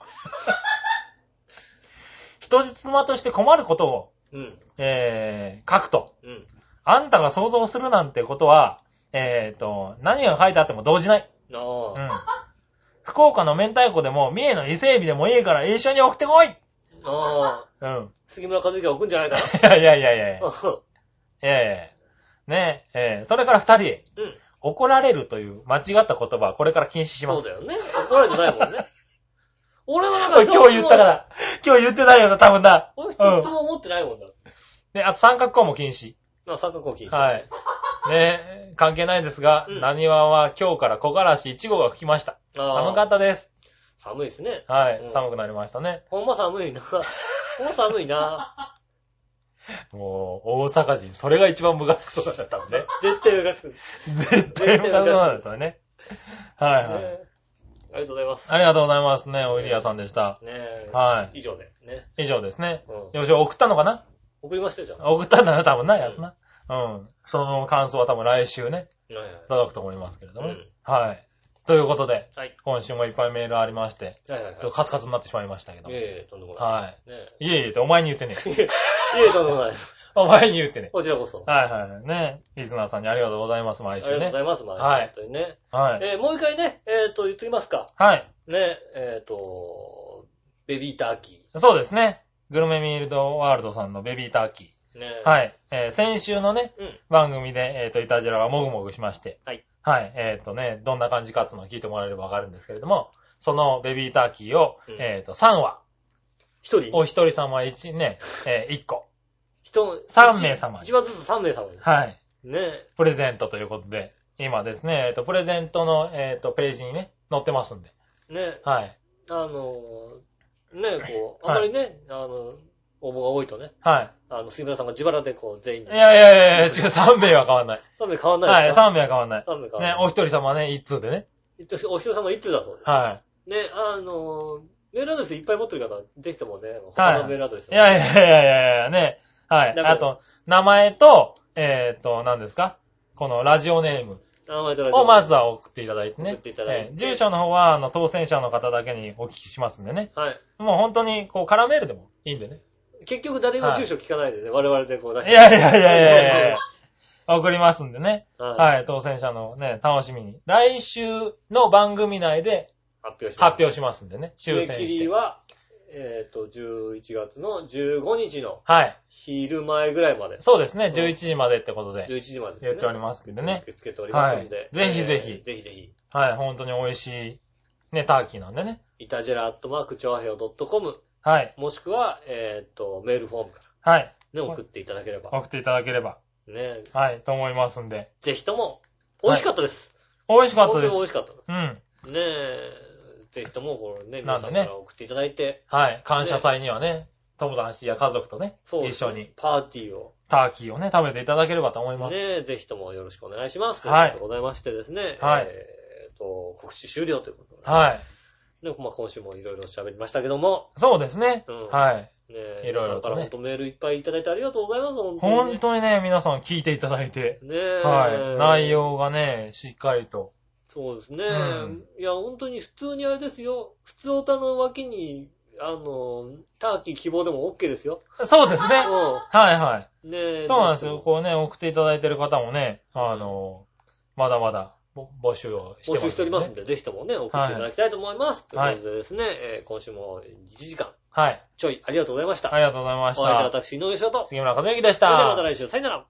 人質妻として困ることを、うん。えー、書くと。うん。あんたが想像するなんてことは、えーと、何が書いてあっても動じない。ああ。うん。福岡の明太子でも、三重の伊勢海老でもいいから一緒に送ってこいああ。うん。杉村和之が送んじゃないかな。い やいやいやいやいや。う ええねえ、ええそれから二人へ。ん。怒られるという間違った言葉はこれから禁止します。そうだよね。怒られてないもんね。俺はなん今日言ったか。ら。今日言ってないよな、多分な。俺一つも思ってないもんだ。で、あと三角項も禁止。まあ、三角禁止。はい。ね関係ないですが、うん何話は今日から木枯らし1号が吹きました。寒かったです。寒いですね。はい、うん寒くなりましたね。ほんま寒いな。ほんま寒いな。もう、大阪人、それが一番ムカつくとこだったもんね。絶対上がつく。ね絶対ムカつくなんですよね。はいはい。えありがとうございます。ありがとうございますね、おいり屋さんでした。ねえ。はい以上で。ね。以上ですね。うん。よし、送ったのかな？送りましたよ、じゃあ。送ったんだな、多分な、やつな。うん。その感想は多分来週ね、はいはい届くと思いますけれども。うんはい。ということで、はい。今週もいっぱいメールありまして、はいはいちょっとカツカツになってしまいましたけども。い。いえいえ、とんでもない。はねい。いえいえってお前に言ってね。え。いえいえ、とんでもないです。お前に言ってね。こちらこそ。はいはい。ね。リスナーさんにありがとうございます、毎週ねありがとうご。ざいます、まあ、はい本当にね。はい。えーもう一回ね、えっと、言っときますか。はい。ね、えっと、ベビーターキーそうですね。グルメミールドワールドさんのベビーターキー。ね。はい。えー先週のね、うん。番組で、えっ、と、イタジラがもぐもぐしまして。はい。はい。えっ、とね、どんな感じかっていうのを聞いてもらえればわかるんですけれども、そのベビーターキーを、うんえっ、と、3話。一人？お一人様1ね、えー1個。人、三名様に一番ずつ3名様に。はい。ねプレゼントということで、今ですね、えっ、と、プレゼントの、えっ、と、ページにね、載ってますんで。ねはい。あの、ねこう、はいあまりね、あの、応募が多いとね、はあの、杉村さんが自腹でこう、全員い。に。いやいやいやいや、違う、3名は変わんない。3名変わんなはいい、ですか？3名は変わんない。3名変わんねない。、お一人様ね、1通でね。お一人様一通だそうです。はね、あの、メールアドレスいっぱい持ってる方、ぜひともね、はい他のメールアドレスをい。いやいやいやいやいや、ね。はい。あと、名前と、えっ、と、何ですか？このラジオネーム。をまずは送っていただいてね送っていた。だいてえー住所の方は、あの、当選者の方だけにお聞きしますんでね。はい。もう本当に、こう、絡めるでもいいんでね。結局誰も住所聞かないでね、我々でこう出して。いやいやいやいやいや 送りますんでね。はい。はい、当選者のね、楽しみに。来週の番組内で発表します。発表しますんでね。抽締め切選して。りは、えっ、と、11月の15日のはい。昼前ぐらいまで。そうですね、11時までってことで。11時まで、言っておりますけどね受け付けておりますので。はいぜひぜひえーぜひぜひ。はい、本当に美味しい、ね、ターキーなんでね。いたじらアットマークチョアヘオ .com はい、もしくは、えっ、と、メールフォームかはい。らね、送っていただければ。送っていただければ。ね、はい、と思いますんで。ぜひとも、美味しかったです。美味しかったです本当に美味。しかったです。うん。ねえ、ぜひとも、これね、皆さんから送っていただいて、はい、感謝祭にはね、友達や家族とね、そう一緒にパーティーを、ターキーをね、食べていただければと思います。ねえ、ぜひともよろしくお願いします。はいということでございましてですね、はいえっ、と、告知終了ということで、はい。ね、まあ今週もいろいろ喋りましたけども、そうですね。うんはい。ねえ、いろいろとねから本当メールいっぱいいただいてありがとうございます、本当に、ね。本当にね、皆さん聞いていただいて。ねえ。はい。内。容がね、しっかりと。そうですね、うんいや、本当に普通にあれですよ。普通歌の脇に、あの、ターキー希望でも OK ですよ。そうですね。うはいはい。ん。ねえ。そうなんですよ。こうね、送っていただいてる方もね、あの、まだまだぼ募集をしてます、募集しておりますんで、ぜひともね、送っていただきたいと思います。はいということでですね、えー今週も1時間はい。ちょいありがとうございました。ありがとうございましお相手はた。私、井上翔と。そ杉村和之でした。れではまた来週、さよなら。